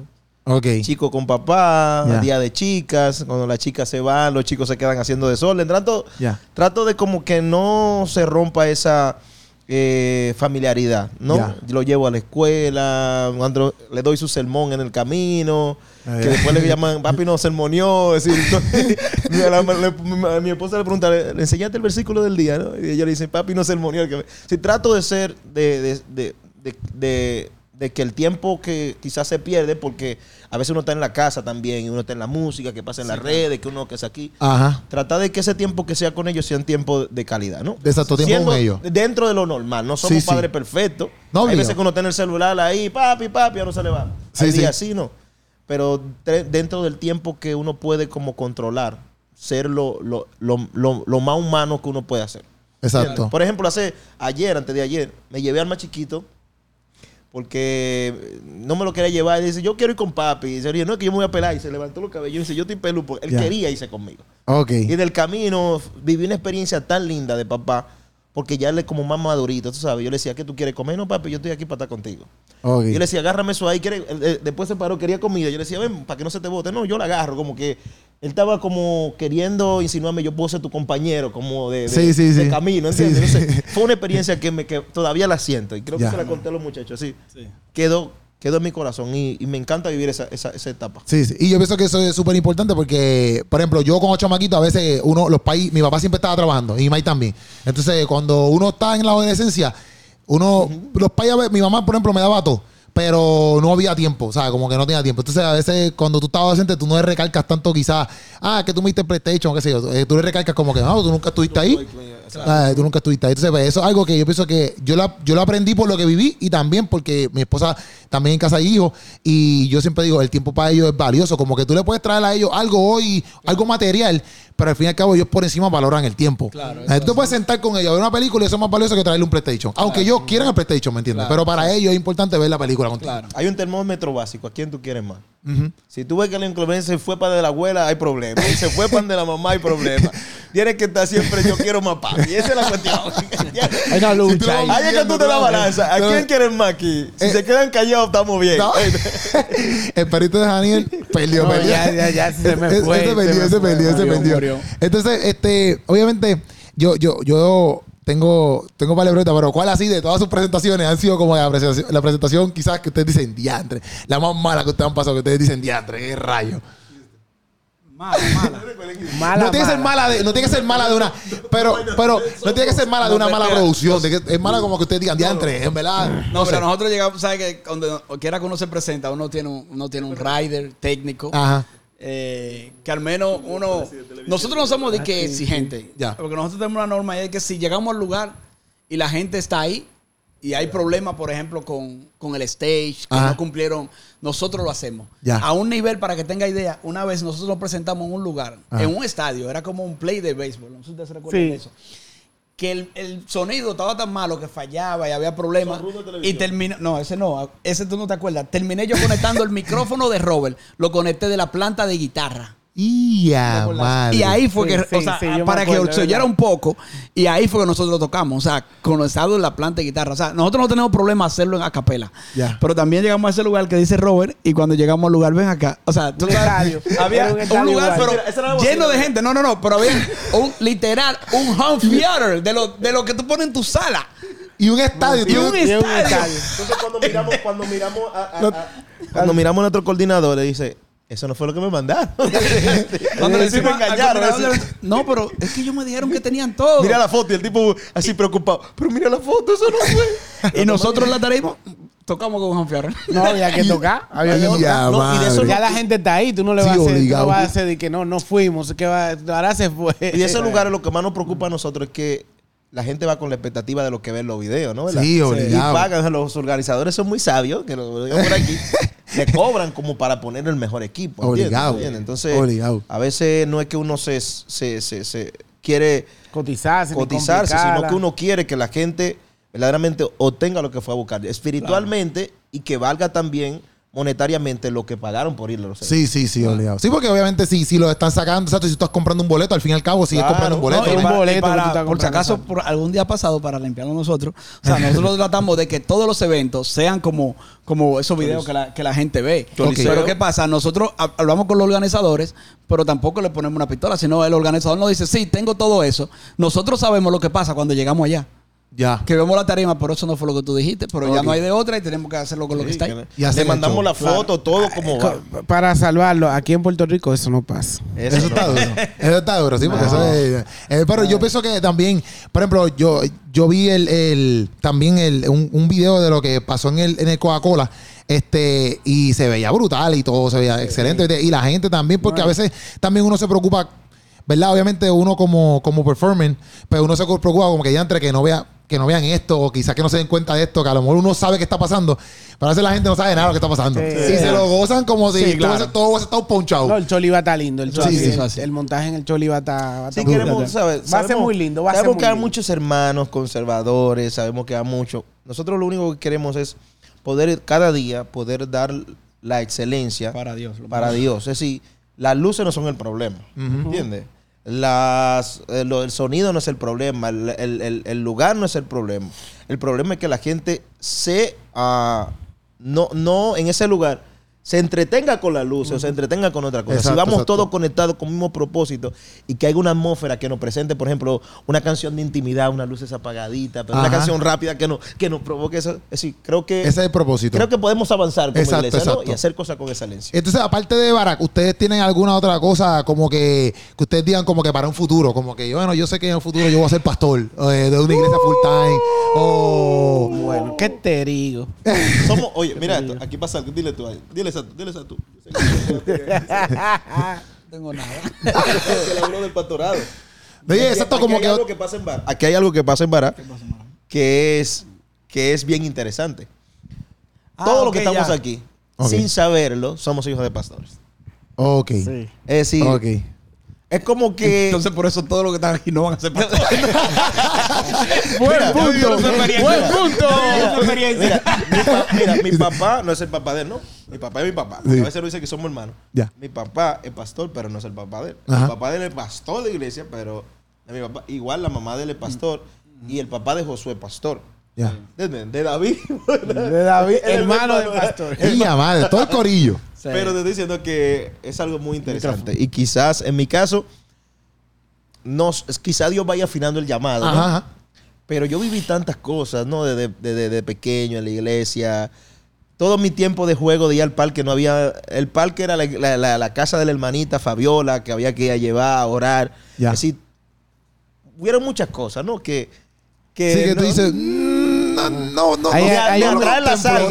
Ok. chico con papá, Ya. día de chicas, cuando las chicas se van, los chicos se quedan haciendo desorden. Trato, Ya. trato de como que no se rompa esa eh, familiaridad, ¿no? Lo llevo a la escuela, cuando le doy su sermón en el camino, Eh. que después le llaman, papi no sermoneó, es decir, mi, la- le- mi- mi esposa le pregunta, ¿le enseñaste el versículo del día? ¿no? Y ella le dice, papi no sermoneó. Que me-". Si trato de ser, de, de, de, de- de- que el tiempo que quizás se pierde, porque a veces uno está en la casa también, y uno está en la música, que pasa en las redes, que uno que es aquí. Ajá. Trata de que ese tiempo que sea con ellos sea un tiempo de calidad, ¿no? Exacto, tiempo Siendo con ellos. Dentro de lo normal, no somos Sí, sí. padres perfectos. No, Hay obligado. veces que uno tiene el celular ahí, papi, papi, no se le va. Sí, días así, ¿no? Pero dentro del tiempo que uno puede como controlar, ser lo, lo, lo, lo- lo más humano que uno puede hacer. Exacto. Por ejemplo, hace ayer, antes de ayer, me llevé al más chiquito porque no me lo quería llevar. Y dice, yo quiero ir con papi. Y dice, "Oye, no, es que yo me voy a pelar. Y se levantó los cabellos y dice, yo estoy peludo. Porque él quería irse conmigo. Ok. Y del camino viví una experiencia tan linda de papá, porque ya él es como más madurito, tú sabes. Yo le decía, ¿qué tú quieres comer? No, papi, yo estoy aquí para estar contigo. Ok. Yo le decía, agárrame eso ahí. ¿quiere-?" Él, eh, después se paró, quería comida. Yo le decía, ven, para que no se te bote. No, yo la agarro, como que él estaba como queriendo insinuarme, yo puedo ser tu compañero, como de, de- Sí, sí, de sí. camino, ¿entiendes? sí. Entonces, fue una experiencia que, me, que todavía la siento y creo Ya. que se la conté a los muchachos así. Sí. Quedó, quedó en mi corazón y, y me encanta vivir esa, esa, esa etapa. Sí, sí. Y yo pienso que eso es súper importante porque, por ejemplo, yo con ocho chamaquitos, a veces uno, los países, mi papá siempre estaba trabajando y Mike también. Entonces, cuando uno está en la adolescencia, uno, los países, a veces- mi mamá, por ejemplo, me daba todo. Pero no había tiempo, o sea, como que no tenía tiempo. Entonces, a veces cuando tú estás adolescente, tú no le recalcas tanto quizás, ah, que tú me diste PlayStation, qué sé yo. Eh, tú le recalcas como que, no, tú nunca estuviste ahí. Ah, tú nunca estuviste ahí. Entonces, pues, eso es algo que yo pienso que yo, la, yo lo aprendí por lo que viví y también porque mi esposa también en casa hay hijos y yo siempre digo, el tiempo para ellos es valioso. Como que tú le puedes traer a ellos algo hoy, algo material, pero al fin y al cabo ellos por encima valoran el tiempo. Claro, tú puedes sentar con ellos a ver una película y eso es más valioso que traerle un PlayStation. Aunque ellos quieran el PlayStation, ¿me entiendes? Claro, pero para ellos es importante ver la película contigo. Claro. Hay un termómetro básico. ¿A quién tú quieres más? Si tú ves que la se fue para de la abuela, hay problema. Y se fue para de la mamá, hay problema. Tienes que estar siempre, yo quiero más papi. Esa es la cuestión. Hay una lucha ahí. Ahí es que tú te la balanza. ¿A quién quieres más aquí? Si Eh. se quedan callados, estamos bien. No. el perrito de Daniel perdió, No, perdió. ya, ya, ya se me Ese- fue, Ese se perdió, fue. perdió. Entonces, este, obviamente, yo, yo, yo tengo, tengo varias preguntas, pero ¿cuál así de todas sus presentaciones han sido como la presentación, la presentación quizás que ustedes dicen diantre? La más mala que ustedes han pasado, que ustedes dicen diantre, qué rayo. Mala, mala. Mala, no tiene que ser mala de, no tiene que ser mala de una, pero, pero no tiene que ser mala de una mala producción, de que es mala como que ustedes digan diantre, en verdad. No, pero nosotros llegamos, ¿sabes? Que cuando quiera que uno se presenta, uno tiene un, uno tiene un rider técnico. Ajá. eh, que al menos uno. Nosotros no somos de que exigentes. Ya. Porque nosotros tenemos una norma y es que si llegamos al lugar y la gente está ahí, y hay problemas, por ejemplo, con, con el stage, que Ajá. no cumplieron, nosotros lo hacemos. Ya. A un nivel, para que tenga idea, una vez nosotros nos presentamos en un lugar, Ajá. en un estadio, era como un play de béisbol, no sé si ustedes se recuerdan Sí. de eso. Que el, el sonido estaba tan malo que fallaba y había problemas. Y terminé, no, ese no, ese tú no te acuerdas. Terminé yo conectando el micrófono de Robert, lo conecté de la planta de guitarra. Y a madre. Y ahí fue Sí, que, sí, o sea, sí, yo me para acuerdo, que se oyera un poco, y ahí fue que nosotros tocamos, o sea, conectado en la planta de guitarra. O sea, nosotros no tenemos problema hacerlo en acapela. Ya. Pero también llegamos a ese lugar que dice Robert, y cuando llegamos al lugar, ven acá. O sea, tú sabes, había un lugar, pero Mira, lleno de gente. No, no, no, pero había un literal, un home theater de lo, de lo que tú pones en tu sala. Y un estadio. Y un Y es un estadio. estadio. Entonces cuando miramos, cuando miramos a, a- a- cuando miramos a nuestro coordinador, le dice, eso no fue lo que me mandaron. Cuando Sí me engañaron. No, pero es que ellos me dijeron que tenían todo. Mira la foto y el tipo así preocupado. Pero mira la foto, eso no fue. y nosotros la tarima tocamos con home theater. No, había que tocar. Había que tocar. a No, y de eso. Ya la gente está ahí, tú no le Sí, vas a hacer, tú no obligado. vas a hacer de que no, no fuimos, que va, ahora se fue. Y de esos lugares lo que más nos preocupa a nosotros es que la gente va con la expectativa de lo que ve en los videos, ¿no? ¿Verdad? Sí, obligado. Y pagan, los organizadores son muy sabios, que lo digo por aquí, le cobran como para poner el mejor equipo. Obligado. ¿Entiendes? Entonces, Obligado. a veces no es que uno se, se, se, se quiere Cotizarse, cotizarse, sino que uno quiere que la gente verdaderamente obtenga lo que fue a buscar espiritualmente y que valga también monetariamente lo que pagaron por ir a los Sí, sí, sí, obligado. Sí, porque obviamente si, si lo están sacando, exacto, si tú estás comprando un boleto, al fin y al cabo sigues Claro. comprando un boleto. No, y ¿no? un para- boleto y para- que tú estás por si acaso, por algún día pasado, para limpiarlo nosotros. O sea, nosotros tratamos de que todos los eventos sean como, como esos videos que la, que la gente ve. Choliseo. Pero ¿qué pasa? Nosotros hab- hablamos con los organizadores, pero tampoco le ponemos una pistola, sino el organizador nos dice, sí, tengo todo eso. Nosotros sabemos lo que pasa cuando llegamos allá. Ya. Que vemos la tarima, pero eso no fue lo que tú dijiste, pero ya no hay de otra y tenemos que hacerlo con lo que está ahí. Le mandamos la foto, todo como va. Co- Para salvarlo, aquí en Puerto Rico eso no pasa. Eso, Eso está duro. Eso está duro, sí, porque eso es. eh, pero yo pienso que también, por ejemplo, yo, yo vi el, el- también el, un, un video de lo que pasó en el, en el Coca-Cola. Este, y se veía brutal y todo se veía excelente. Y la gente también, porque a veces también uno se preocupa, ¿verdad? Obviamente uno como, como performer, pero uno se preocupa como que ya entre que no vea que no vean esto, o quizás que no se den cuenta de esto, que a lo mejor uno sabe que está pasando, pero a veces la gente no sabe nada de lo que está pasando. Sí. y se lo gozan como si Sí, todo, claro. todo hubiese estado ponchado. No, el Choli va a estar lindo. El, Choli, el, el montaje en el Choli va a estar. Va a Sí, queremos. ¿sabes? Va a ser muy lindo. Va a ser sabemos muy que hay muchos hermanos conservadores, sabemos que hay muchos. Nosotros lo único que queremos es poder, cada día, poder dar la excelencia Para Dios. para Dios. Es decir, las luces no son el problema. ¿Entiendes? Las, eh, lo- el sonido no es el problema, el, el- el- el lugar no es el problema. El problema es que la gente se, ah, no, no en ese lugar se entretenga con la luz o se entretenga con otra cosa. Exacto, si vamos exacto. todos conectados con el mismo propósito y que haya una atmósfera que nos presente, por ejemplo, una canción de intimidad, unas luces apagaditas, pero una canción rápida que nos, que nos provoque eso. Es decir, creo que, Ese es el propósito. creo que podemos avanzar como Exacto, iglesia ¿no? y hacer cosas con excelencia. Entonces, aparte de Barack, ¿ustedes tienen alguna otra cosa como que, que ustedes digan como que para un futuro? Como que, bueno, yo sé que en el futuro yo voy a ser pastor eh, de una iglesia full time. O... Bueno, ¿qué te digo? Somos, oye, mira esto, aquí pasa algo, dile tú ahí, dile esa, dile esa tú. No tengo nada. que habló del pastorado. Oye, Aquí- exacto, como hay que- algo que pasa en Bará. Aquí hay algo que pasa en Bará que es, que es bien interesante. Ah, Todo lo ok, que estamos ya. aquí, Ok. sin saberlo, somos hijos de pastores. Ok. Sí. Es decir, Ok. Es como que... Entonces, por eso todos los que están aquí no van a ser pastores. Buen punto. Buen punto. Mira, mi, pa- mira, mi papá no es el papá de él, ¿no? Mi papá es mi papá. Sí. A veces lo dice que somos hermanos. Ya. Mi papá es pastor, pero no es el papá de él. Ajá. El papá de él es pastor de iglesia, pero es mi papá. Igual la mamá de él es pastor y el papá de Josué es pastor. Ya. ¿Entiendes? De David. De David, hermano del hermano. pastor. Y madre, todo el corillo. Sí. Pero te estoy diciendo que es algo muy interesante. Y quizás, en mi caso, nos, quizás Dios vaya afinando el llamado. ¿no? Ajá. Pero yo viví tantas cosas, ¿no? Desde de, de- de pequeño en la iglesia. Todo mi tiempo de juego de ir al parque no había. El parque era la, la- la- la casa de la hermanita Fabiola que había que ir a llevar, a orar. Ya. Decir, hubieron muchas cosas, ¿no? Que. que Sí, que tú no- dices, "Mm, no, no, no, no. Hay, no. hay traer la sal,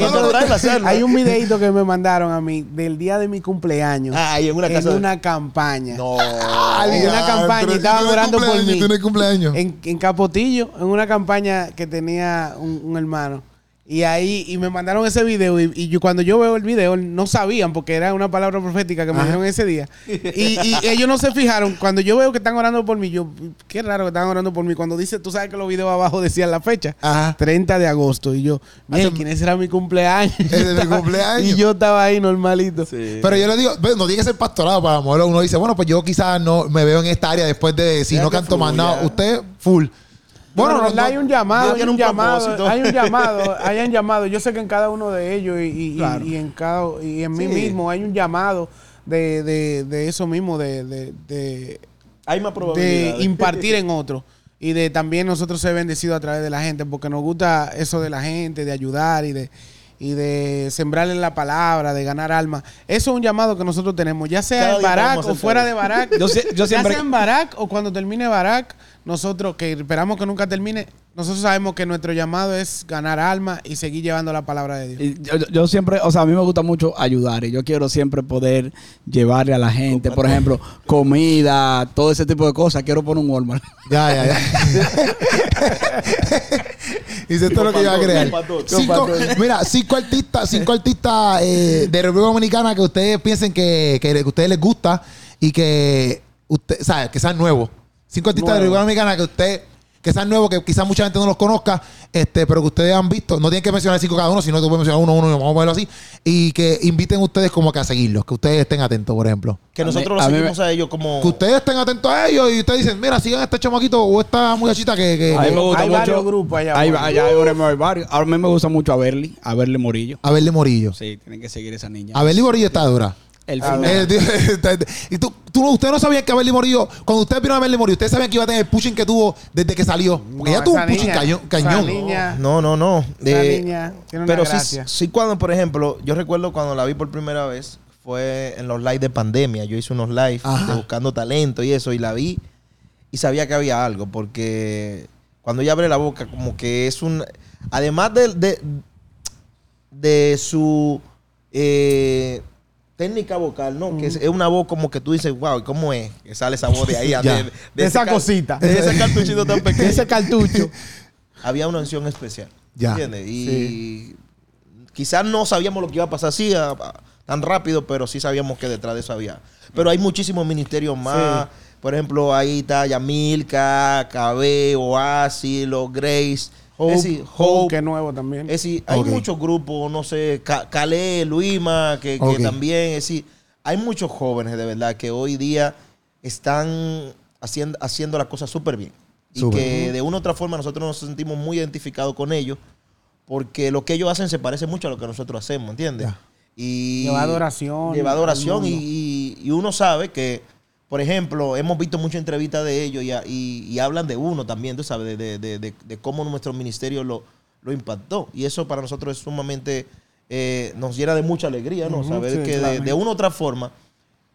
la sal. hay un videito que me mandaron a mí del día de mi cumpleaños. Ay, en una casa de- una campaña. No. en una Ah, campaña estaban orando por mí. tú tienes cumpleaños. En, en Capotillo, en una campaña que tenía un, un hermano. Y ahí, y me mandaron ese video. Y, y yo, cuando yo veo el video, no sabían, porque era una palabra profética que me dijeron ese día. Y, y ellos no se fijaron. Cuando yo veo que están orando por mí, yo, qué raro que están orando por mí. Cuando dice, tú sabes que los videos abajo decían la fecha, Ajá. 30 de agosto. Y yo, miren, ¿quién ese era mi cumpleaños? Ese es mi cumpleaños. Y yo estaba ahí normalito. Sí. Pero yo le digo, no tiene que ser pastorado para lo mejor uno dice, bueno, pues yo quizás no me veo en esta área después de si Ya no que canto más nada. Usted, full. Bueno, Bueno, hay un llamado, hay un, un llamado, hay un llamado, hay un llamado. Yo sé que en cada uno de ellos y, y- y- Claro. y en cada y en mí Sí. mismo hay un llamado de, de, de eso mismo, de, de, de, Hay más de impartir en otro y de también nosotros ser bendecidos a través de la gente, porque nos gusta eso de la gente, de ayudar y de y de sembrarle la palabra, de ganar alma. Eso es un llamado que nosotros tenemos, ya sea Cada en Barak o fuera de Barak. Yo, sie- yo Ya siempre. sea en Barak o cuando termine Barak, nosotros que esperamos que nunca termine, nosotros sabemos que nuestro llamado es ganar alma y seguir llevando la palabra de Dios. Y Yo, siempre, o sea, a mí me gusta mucho ayudar y yo quiero siempre poder llevarle a la gente, por ejemplo, comida, todo ese tipo de cosas. Quiero poner un Walmart. Ya, ya, ya. Dice esto es lo que yo voy a Cinco, compador. mira, cinco artistas, cinco artistas eh, de República Dominicana que ustedes piensen que, que, a ustedes les gusta y que usted, ¿sabe? que sean nuevos. Cinco artistas de. República Dominicana que usted que sean nuevos, que quizás mucha gente no los conozca, este, pero que ustedes han visto. No tienen que mencionar cinco cada uno, sino tú puedes mencionar uno, uno, vamos a ponerlo así. Y que inviten ustedes como que a seguirlos, que ustedes estén atentos, por ejemplo. Que nosotros a lo mí seguimos a ellos como. Que ustedes estén atentos a ellos y ustedes dicen, mira, sigan a este chamaquito o esta muchachita que... que- A mí me gusta Hay mucho. varios grupos allá Hay, afuera. allá hay, hay varios. A mí me gusta mucho a Berly, a Berly Morillo. A verle Morillo. Sí, tienen que seguir esa niña. A Berly Morillo está dura. El A final. Eh, y tú, tú no- ustedes no sabían que Berly Morillo, cuando ustedes vieron a Berly Morillo, ustedes sabían que iba a tener el pushing que tuvo desde que salió. Porque ella No, tuvo esa un pushing niña- cañón. cañón. niña- No, no, no. Eh, niña tiene una pero sí, sí, cuando, por ejemplo, yo recuerdo cuando la vi por primera vez, fue en los live de pandemia. Yo hice unos live Ajá. de buscando talento y eso, y la vi y sabía que había algo, porque cuando ella abre la boca, como que es un. Además de, de, de su eh, técnica vocal, ¿no? Que es, es una voz como que tú dices, wow, ¿cómo es? Que sale esa voz de ahí, de, De esa cosita. De ese cartuchito tan pequeño Ese cartucho. había una unción especial. Ya. ¿Entiendes? Y quizás no sabíamos lo que iba a pasar así a- a- tan rápido, pero sí sabíamos que detrás de eso había. Pero hay muchísimos ministerios más. Por ejemplo, ahí está Yamilka, KB, Oasis, los Grace. Hope, es decir, Hope, Hope. que es nuevo también. Es decir, hay muchos grupos, no sé, Ca- Calé, Luima, que, que también, es decir, hay muchos jóvenes de verdad que hoy día están haciendo, haciendo las cosas súper bien. Y que de una u otra forma nosotros nos sentimos muy identificados con ellos porque lo que ellos hacen se parece mucho a lo que nosotros hacemos, ¿entiendes? Y Lleva adoración Lleva adoración y- y uno sabe que, por ejemplo, hemos visto muchas entrevistas de ellos y, y- y hablan de uno también, tú sabes, de, de- de- de- de cómo nuestro ministerio lo, lo impactó. Y eso para nosotros es sumamente, eh, nos llena de mucha alegría, ¿no? Saber sí, que de una u otra forma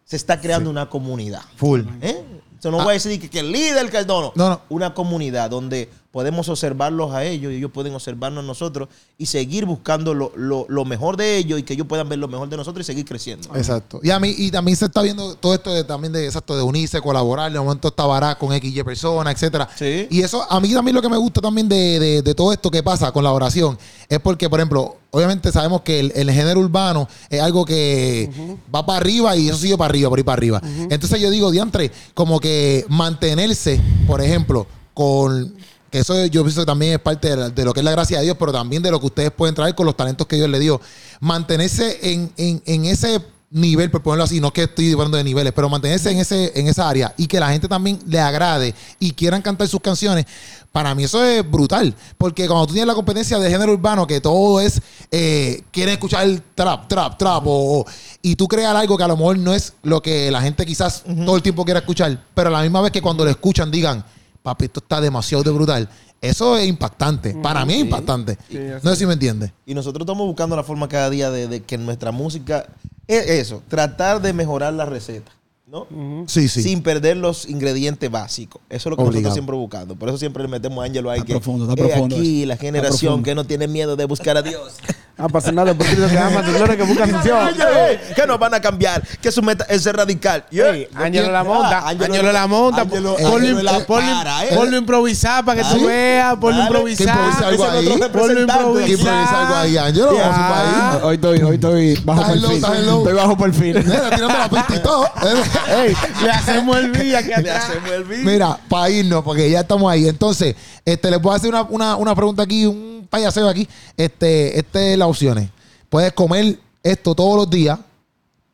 se está creando una comunidad. Full. ¿Eh? Eso no voy a decir que, que el líder, que el no, no. No, no. Una comunidad donde podemos observarlos a ellos y ellos pueden observarnos a nosotros y seguir buscando lo, lo- lo mejor de ellos y que ellos puedan ver lo mejor de nosotros y seguir creciendo. Exacto. Y a mí, y también se está viendo todo esto de, también de exacto, de unirse, colaborar, de momento está Barak con XY personas, etcétera. Sí. Y eso, a mí también lo que me gusta también de, de- de todo esto que pasa con la oración, es porque, por ejemplo, obviamente sabemos que el, el género urbano es algo que va para arriba y eso sigue para arriba, por ahí para arriba. Entonces yo digo, diantre, como que mantenerse, por ejemplo, con que eso yo pienso que también es parte de, la- de lo que es la gracia de Dios, pero también de lo que ustedes pueden traer con los talentos que Dios le dio. Mantenerse en, en- en ese nivel, por ponerlo así, no es que estoy hablando de niveles, pero mantenerse en ese en esa área y que la gente también le agrade y quieran cantar sus canciones, para mí eso es brutal, porque cuando tú tienes la competencia de género urbano, que todo es, eh, quieren escuchar el trap, trap, trap, o, o- y tú creas algo que a lo mejor no es lo que la gente quizás todo el tiempo quiera escuchar, pero a la misma vez que cuando lo escuchan digan, papi, esto está demasiado de brutal. Eso es impactante. Para mí es impactante. Sí, no sé si me entiendes. Y nosotros estamos buscando la forma cada día de, de que nuestra música es eso, tratar de mejorar la receta. ¿No? Sí, sí. Sin perder los ingredientes básicos. Eso es lo que Obligado. nosotros siempre buscando. Por eso siempre le metemos a Ángelo ahí. Está que, profundo, está "Eh, profundo aquí eso. la generación que no tiene miedo de buscar a Dios. Apasionado por Cristo que ama a sus gloria que busca asunción. Ey, que nos van a cambiar. Que su meta es ser radical. Eh, Ángelo la ah, monta. Ángelo- la monta. Ángelo- Ponlo la ponlo- para, eh. ponlo improvisar para que tú veas. Ponlo improvisar. Ponlo a representante. Que improvisa algo ahí, improvisar. Ángelo. Ya. Vamos a su país. Hoy estoy, hoy estoy bajo perfil. Estoy bajo perfil. Tirando la pista y todo. Ey, le hacemos el aquí Le hacemos el beat. Mira, para irnos, porque ya estamos ahí. Entonces, este, les voy a hacer una, una, una pregunta aquí, un payaseo aquí. Este, este es las opciones. Puedes comer esto todos los días.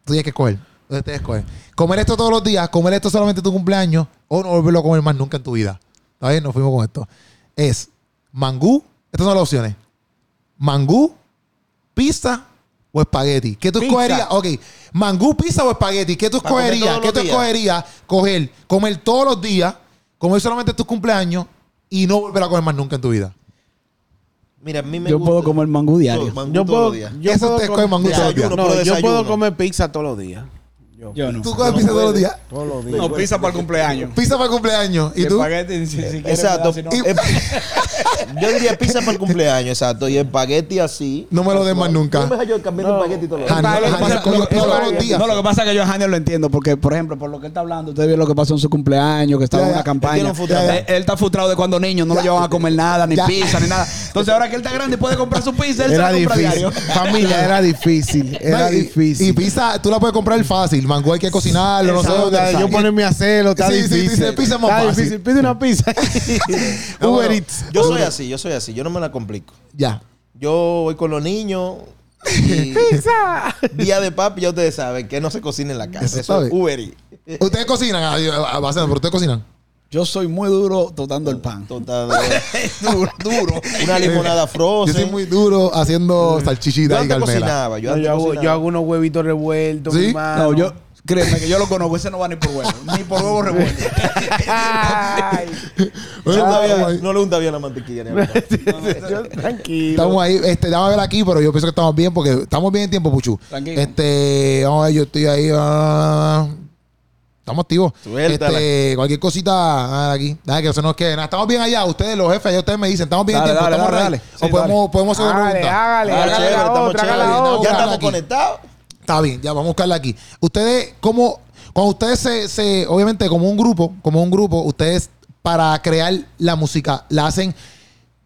Tú tienes que escoger. Entonces tienes que escoger. Comer esto todos los días, comer esto solamente en tu cumpleaños, o no volverlo a comer más nunca en tu vida. ¿Está bien? Nos fuimos con esto. Es mangú. Estas son las opciones. Mangú, pizza o espagueti. ¿Qué tú escogerías? Ok. Mangú, pizza o espagueti. ¿Qué tú escogerías? ¿Qué tú escogerías? Coger, comer todos los días, comer solamente en tus cumpleaños y no volver a comer más nunca en tu vida. Mira, a mí me Yo gusta- puedo comer mangú diario. Mangú Yo todos puedo, los días. yo Eso puedo te com- coge mangú todos los días. Desayuno, No, puro yo desayuno. puedo comer pizza todos los días. Yo. Yo no. ¿Tú comes pizza todos los días? Todos los días. No, pizza para el cumpleaños. Pizza para el cumpleaños. ¿Y tú? Espagueti, si, si quieres, Exacto. ¿verdad? Si no- Eh, yo diría pizza para el cumpleaños, exacto. Y espagueti así. No me lo den más nunca. No me yo cambiando No. espagueti todos los Janio, días. Espagueti, Janio, lo- come lo- todos los espagueti. días. No, lo que pasa es que yo a Janiel lo entiendo, porque, por ejemplo, por lo que él está hablando, usted vio lo que pasó en su cumpleaños, que estaba en una campaña. Él frustrado. Él, está frustrado de cuando niño no lo llevaban a comer nada, ni pizza, ni nada. Entonces, ahora que él está grande y puede comprar su pizza, él Era se la compra difícil. diario. Familia, era difícil. Era difícil. Y pizza, tú la puedes comprar fácil. Mangú hay que cocinarlo, no sé dónde. yo ponerme a hacerlo, está Sí, sí, difícil. dice, pizza más está fácil. difícil. Pide una pizza. Ah, Uber bueno. Eats. Yo soy así, yo soy así. Yo no me la complico. Ya. Yo voy con los niños y Pizza. día de papi, ya ustedes saben que no se cocina en la casa. Eso es. Uber Eats. ¿Ustedes cocinan? Ah, ah, pero ustedes cocinan. Yo soy muy duro totando el pan. Total, duro, duro. Una limonada Yo frozen. soy muy duro haciendo Yo salchichita y cocinaba. Yo Yo, antes hago, cocinaba. yo hago unos huevitos revueltos, ¿Sí? mi hermano. No, yo, créeme que yo lo conozco, ese no va ni por huevo, ni por huevo revuelto. No, no le gusta bien la mantequilla. ni a. Yo, tranquilo. Estamos ahí, este, vamos a ver aquí, pero yo pienso que estamos bien porque estamos bien en tiempo, Puchu. Tranquilo. Este, vamos a ver, yo estoy ahí. ah, estamos activos. Suéltala. Este, cualquier cosita ah, aquí. Nada, que no se nos quede. Nada, estamos bien allá. Ustedes, los jefes, allá ustedes me dicen, estamos bien Dale, en tiempo. dale, estamos dale, ready. dale. o Sí, podemos, podemos hacer una Hágale, pregunta. hágale, hágale la otra, hágale la Ya estamos aquí. conectados. Está bien, ya vamos a buscarla aquí. Ustedes, como, cuando ustedes se, se- obviamente, como un grupo, como un grupo, ustedes para crear la música, la hacen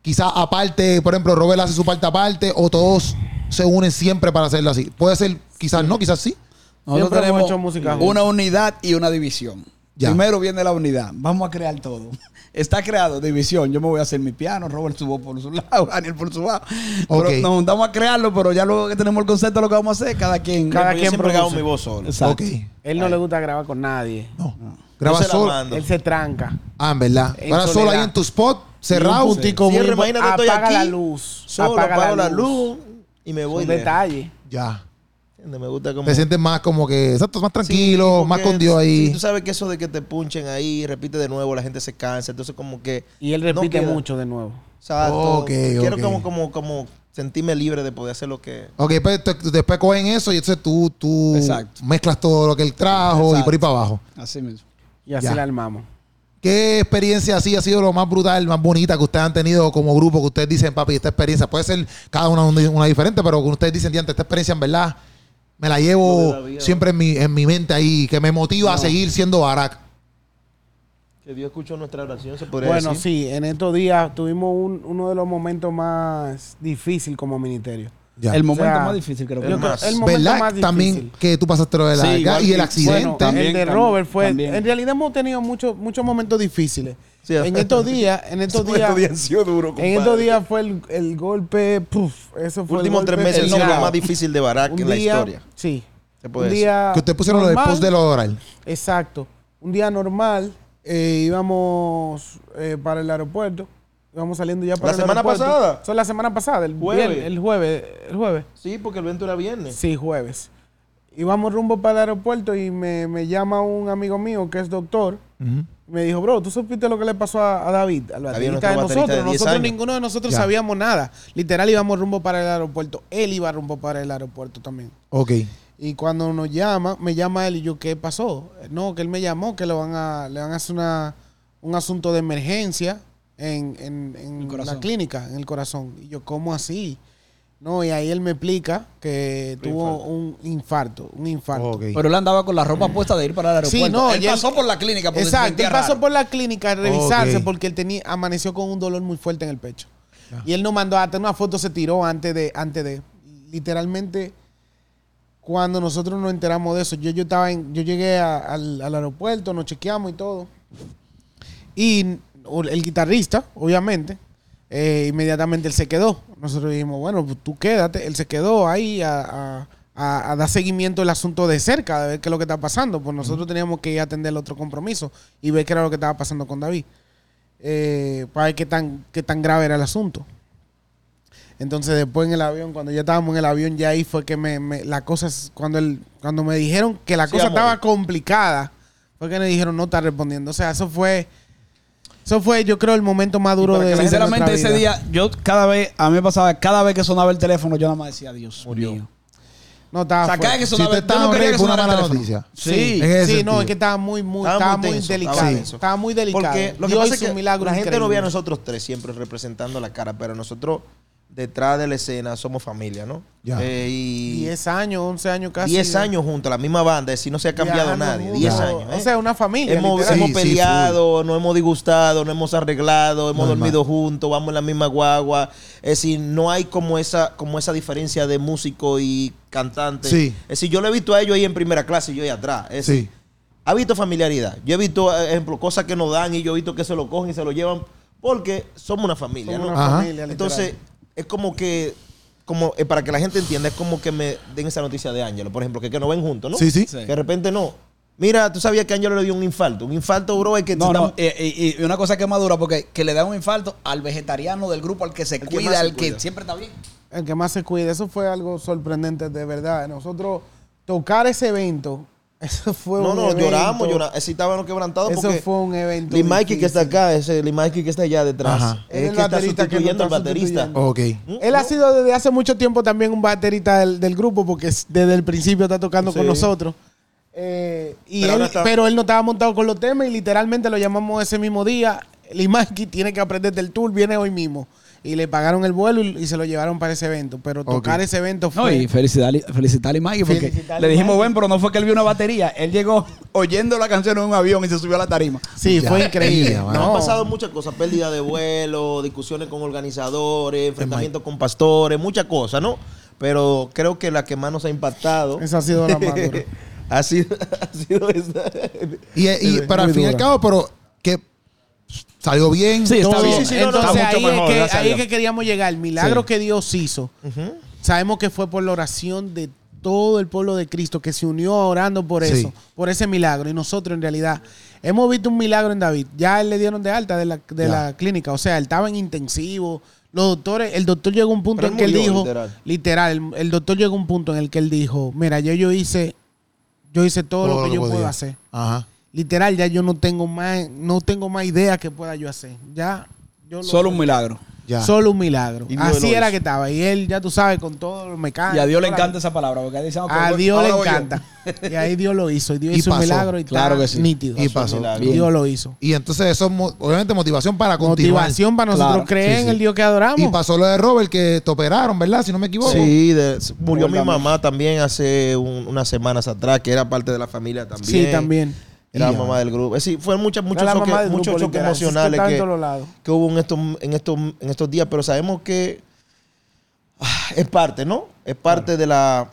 quizás aparte, por ejemplo, Robert hace su parte aparte, o todos se unen siempre para hacerlo así. Puede ser, quizás no, quizás sí. Nosotros Siempre hemos tenemos hecho música una unidad y una división. Ya. Primero viene la unidad. Vamos a crear todo. Está creado división. Yo me voy a hacer mi piano, Robert subo por su lado, Daniel por su lado. Pero Ok. nos juntamos a crearlo, pero ya luego que tenemos el concepto de lo que vamos a hacer, cada quien. Cada Yo quien siempre grabo mi voz solo. Exacto. Ok. Él no le gusta grabar con nadie. No. Graba solo. mando. Él se tranca. Ah, en verdad. Ahora solo ahí en tu spot, cerrado. un puntico muy imagínate, estoy apaga aquí, la luz. Solo apaga apago la luz y me Un voy. lejos. detalle. Ya. ¿Entiendes? Me gusta como... Te sientes más como que, exacto, más Sí, tranquilo, más con Dios ahí. sí, tú sabes que eso de que te punchen ahí, repite de nuevo, la gente se cansa. Entonces como que... Y él repite mucho de nuevo. Exacto. Ok, Quiero ok. como, como, como sentirme libre de poder hacer lo que... Ok, pues te- después cogen eso y entonces tú, tú Exacto. mezclas todo lo que él trajo y por ahí para abajo. Así mismo. Y así Ya. la armamos. ¿Qué experiencia así ha sido lo más brutal, más bonita que ustedes han tenido como grupo? Que ustedes dicen, papi, esta experiencia puede ser cada una una, una diferente, pero que ustedes dicen, diante, esta experiencia en verdad me la llevo la siempre en mi, en mi mente ahí, que me motiva a seguir siendo Barack. Que Dios escuchó nuestra oración, se podría Bueno, decir. sí, en estos días tuvimos un- uno de los momentos más difíciles como ministerio. Ya. El momento sea, más difícil creo que el más. el momento ¿Verdad? más También que tú pasaste lo de la Sí, y el accidente. Bueno, También, el de Robert fue. también. En realidad hemos tenido muchos muchos momentos difíciles. Sí. En estos días, en estos días, sido duro, en estos días fue el, el golpe, puf, eso fue el Últimos tres meses son lo más difícil de Barak Un en la día- historia. Sí. Se puede un decir. día Que ustedes pusieron lo del normal, post de lo oral. Exacto. Un día normal, eh, íbamos eh, para el aeropuerto. Íbamos saliendo ya para el semana pasada? Son la semana pasada, el Jueves. viernes, el jueves, el jueves. Sí, porque el evento era viernes. Sí, jueves. Íbamos rumbo para el aeropuerto y me, me llama un amigo mío que es doctor. Me dijo, bro, ¿tú supiste lo que le pasó a, a David? Al baterista de nosotros. de 10 nosotros años. ninguno de nosotros Ya. sabíamos nada. Literal íbamos rumbo para el aeropuerto. Él iba rumbo para el aeropuerto también. Ok. Y cuando nos llama, me llama él y yo, ¿qué pasó? No, que él me llamó, que le van a, le van a hacer una, un asunto de emergencia en, en- en la clínica, en el corazón. Y yo, ¿cómo así? No, y ahí él me explica que tuvo un infarto, un infarto. Pero él andaba con la ropa puesta de ir para el aeropuerto. Sí, no, él y él- pasó por la clínica porque Exacto, él pasó raro. por la clínica a revisarse porque él tenía, amaneció con un dolor muy fuerte en el pecho. Y él nos mandó hasta una foto, se tiró antes de, antes de. Literalmente, cuando nosotros nos enteramos de eso, yo, yo estaba en, yo llegué a- al, al aeropuerto, nos chequeamos y todo. Y el guitarrista, obviamente, eh, inmediatamente él se quedó. Nosotros dijimos, bueno, pues tú quédate. Él se quedó ahí a, a- a- dar seguimiento al asunto de cerca, de ver qué es lo que está pasando. Pues nosotros teníamos que ir a atender el otro compromiso y ver qué era lo que estaba pasando con David. eh, para ver qué tan, qué tan grave era el asunto. Entonces después en el avión, cuando ya estábamos en el avión, ya ahí fue que me, me- la cosa, cuando, el, cuando me dijeron que la Sí, cosa amor. estaba complicada, fue que me dijeron no está respondiendo. O sea, eso fue, eso fue yo creo el momento más duro de Sinceramente, ese vida. día, yo cada vez, a mí me pasaba, cada vez que sonaba el teléfono, yo nada más decía, Dios Murió. mío. No, estaba O sea, cada que Si sonaba, usted yo está no quería que una sonara el mala teléfono. noticia. Sí. Sí, no, es que estaba muy, muy, Estaba estaba muy tenso, delicado. estaba Estaba, muy delicado. Porque lo que Dios pasa es que un milagro la gente no ve a nosotros tres siempre representando la cara, pero nosotros detrás de la escena somos familia, ¿no? Ya. Eh, y 10 años, 11 años casi. 10 años juntos, la misma banda, es decir, no se ha cambiado nadie. juntos. 10 Ya. años. ¿eh? O sea, una familia. hemos, hemos Sí, sí, peleado, nos hemos disgustado, nos hemos arreglado, hemos dormido juntos, vamos en la misma guagua. Es decir, no hay como esa, como esa diferencia de músico y cantante. Sí. Es decir, yo lo he visto a ellos ahí en primera clase y yo ahí atrás. Es decir, Sí. ha visto familiaridad. Yo he visto, eh, ejemplo, cosas que nos dan y yo he visto que se lo cogen y se lo llevan porque somos una familia, Somos ¿no? una Ajá. familia, literal. Entonces, es como que, como eh, para que la gente entienda, es como que me den esa noticia de Ángelo, por ejemplo, que, que no ven juntos, ¿no? Sí, sí. Sí. Que de repente no. Mira, tú sabías que Ángelo le dio un infarto. Un infarto, bro, es que No, no, y, y- y una cosa que es madura, porque que le da un infarto al vegetariano del grupo, al que se cuida, más se al que siempre está bien. el que más se cuida. Eso fue algo sorprendente, de verdad. Nosotros tocar ese evento, eso fue No, un no, evento- lloramos, lloramos. Sí, estábamos quebrantados Eso porque fue un evento. Lee Mikey que está acá, ese Lee Mikey que está allá detrás. Ajá. Él es Es el que está baterista que sustituyendo nos al baterista. sustituyendo. Ok. ¿Mm? Él ha sido desde hace mucho tiempo también un baterista del, del grupo, porque es- desde el principio está tocando con nosotros. Eh, y Pero él- está- pero él no estaba montado con los temas y literalmente lo llamamos ese mismo día. Lee Mikey tiene que aprender del tour, viene hoy mismo. Y le pagaron el vuelo y, y se lo llevaron para ese evento. Pero tocar ese evento No, fue. y felicitarle, felicitarle a Mikey porque Felicitarle le dijimos, ven, pero no fue que él vio una batería. Él llegó oyendo la canción en un avión y se subió a la tarima. sí, Ya, fue increíble. No. han pasado muchas cosas, pérdida de vuelo, discusiones con organizadores, enfrentamientos con pastores, muchas cosas, ¿no? Pero creo que la que más nos ha impactado Esa ha sido la más dura. ha sido, ha sido esa. Y, y- pero al muy fin y al cabo, pero que salió bien. Sí, está bien. sí, sí, no, no, Entonces está ahí, mucho es mejor, que, ahí es queríamos llegar. El milagro Sí. que Dios hizo. Sabemos que fue por la oración de todo el pueblo de Cristo que se unió orando por Sí. eso, por ese milagro. Y nosotros en realidad hemos visto un milagro en David. Ya él le dieron de alta de la, de la clínica. O sea, él estaba en intensivo. Los doctores, el doctor llegó a un punto Pero en que él dijo, literal. literal, el, el doctor llegó a un punto en el que él dijo, mira, yo, yo hice, yo hice todo, lo que yo podía. puedo hacer. Ajá. Literal, ya yo no tengo más, no tengo más idea que pueda yo hacer. Ya, yo lo- Solo un milagro. Ya. Solo un milagro. Y Así era hizo. que estaba. Y él, ya tú sabes, con todo lo mecánico. Y a Dios le la- encanta esa palabra, porque ahí dicen, ok, A Dios le encanta. Y ahí Dios lo hizo. Y Dios Y hizo un pasó. milagro y Claro que sí. nítido. Y Pasó. Dios lo hizo. Y entonces eso, obviamente, motivación para continuar. Motivación para nosotros Claro. creer Sí, en sí. el Dios que adoramos. Y pasó lo de Robert, que te operaron, ¿verdad? Si no me equivoco. Sí, de- murió mi mamá también hace un- unas semanas atrás, que era parte de la familia también. sí, también. Era la mamá del grupo. Es decir, fueron muchas, muchos choques, muchos emocionales que, que hubo en estos, en, estos, en estos días, pero sabemos que ah, es parte, ¿no? Es parte de, la,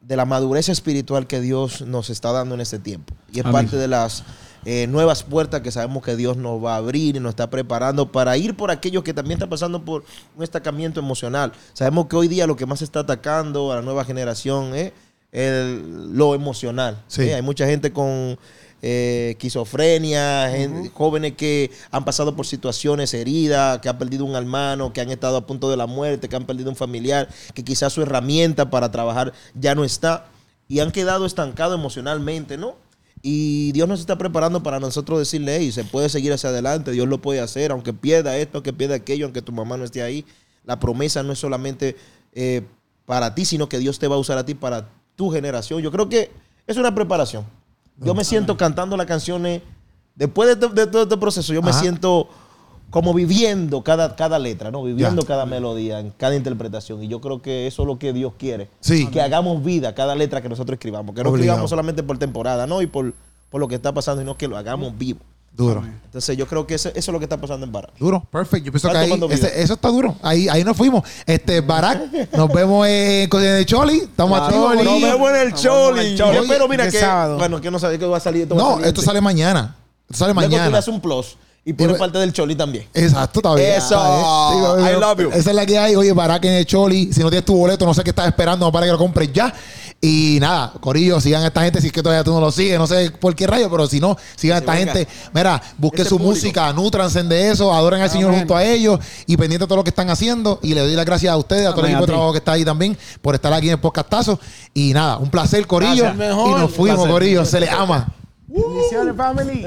de la madurez espiritual que Dios nos está dando en este tiempo. Y es Amén. parte de las eh, nuevas puertas que sabemos que Dios nos va a abrir y nos está preparando para ir por aquellos que también están pasando por un estancamiento emocional. Sabemos que hoy día lo que más está atacando a la nueva generación es el- lo emocional. Sí. ¿eh? Hay mucha gente con eh, esquizofrenia, jóvenes que han pasado por situaciones heridas, que han perdido un hermano, que han estado a punto de la muerte, que han perdido un familiar, que quizás su herramienta para trabajar ya no está y han quedado estancados emocionalmente, ¿no? Y Dios nos está preparando para nosotros decirle, hey, se puede seguir hacia adelante, Dios lo puede hacer, aunque pierda esto, aunque pierda aquello, aunque tu mamá no esté ahí. La promesa no es solamente eh, para ti, sino que Dios te va a usar a ti para tu generación. Yo creo que es una preparación. Yo me siento cantando las canciones, después de, de todo este proceso, yo me siento como viviendo cada, cada letra, ¿no? Viviendo Ya. cada melodía, en cada interpretación. Y yo creo que eso es lo que Dios quiere. Sí. Que hagamos vida cada letra que nosotros escribamos. Que no Obligado. escribamos solamente por temporada, ¿no? Y por, por lo que está pasando, sino que lo hagamos vivo. Duro. Entonces yo creo que eso, eso es lo que está pasando en Barak. Duro, perfecto. Yo pienso que ahí, ese- eso está duro. Ahí, ahí nos fuimos. Este, Barack, nos vemos en, en el Choli. Estamos Ah, activos. Nos vemos en el Nos vemos en el Choli. Yo espero, mira que. sábado. Bueno, que no sabía que va a salir. Esto a No, esto sale mañana. Esto sale Luego tú le mañana. haces un plus y pone parte del Choli también. Exacto, está bien. Eso. I love you. Esa es la que hay. Oye, Barack en el Choli. Si no tienes tu boleto, no sé qué estás esperando para que lo compres ya. Y nada, Corillo, sigan a esta gente. Si es que todavía tú no lo sigues, no sé por qué rayo, pero si no, sigan a esta venga. gente. Mira, busquen su público. música, nutranse de eso, adoren al Señor junto a ellos y pendiente de todo lo que están haciendo. Y le doy las gracias a ustedes, a todo el equipo de trabajo que está ahí también, por estar aquí en el podcastazo. Y nada, un placer, Corillo. Gracias. Y nos fuimos, Placer. Corillo. Se les ama. Bendiciones, family.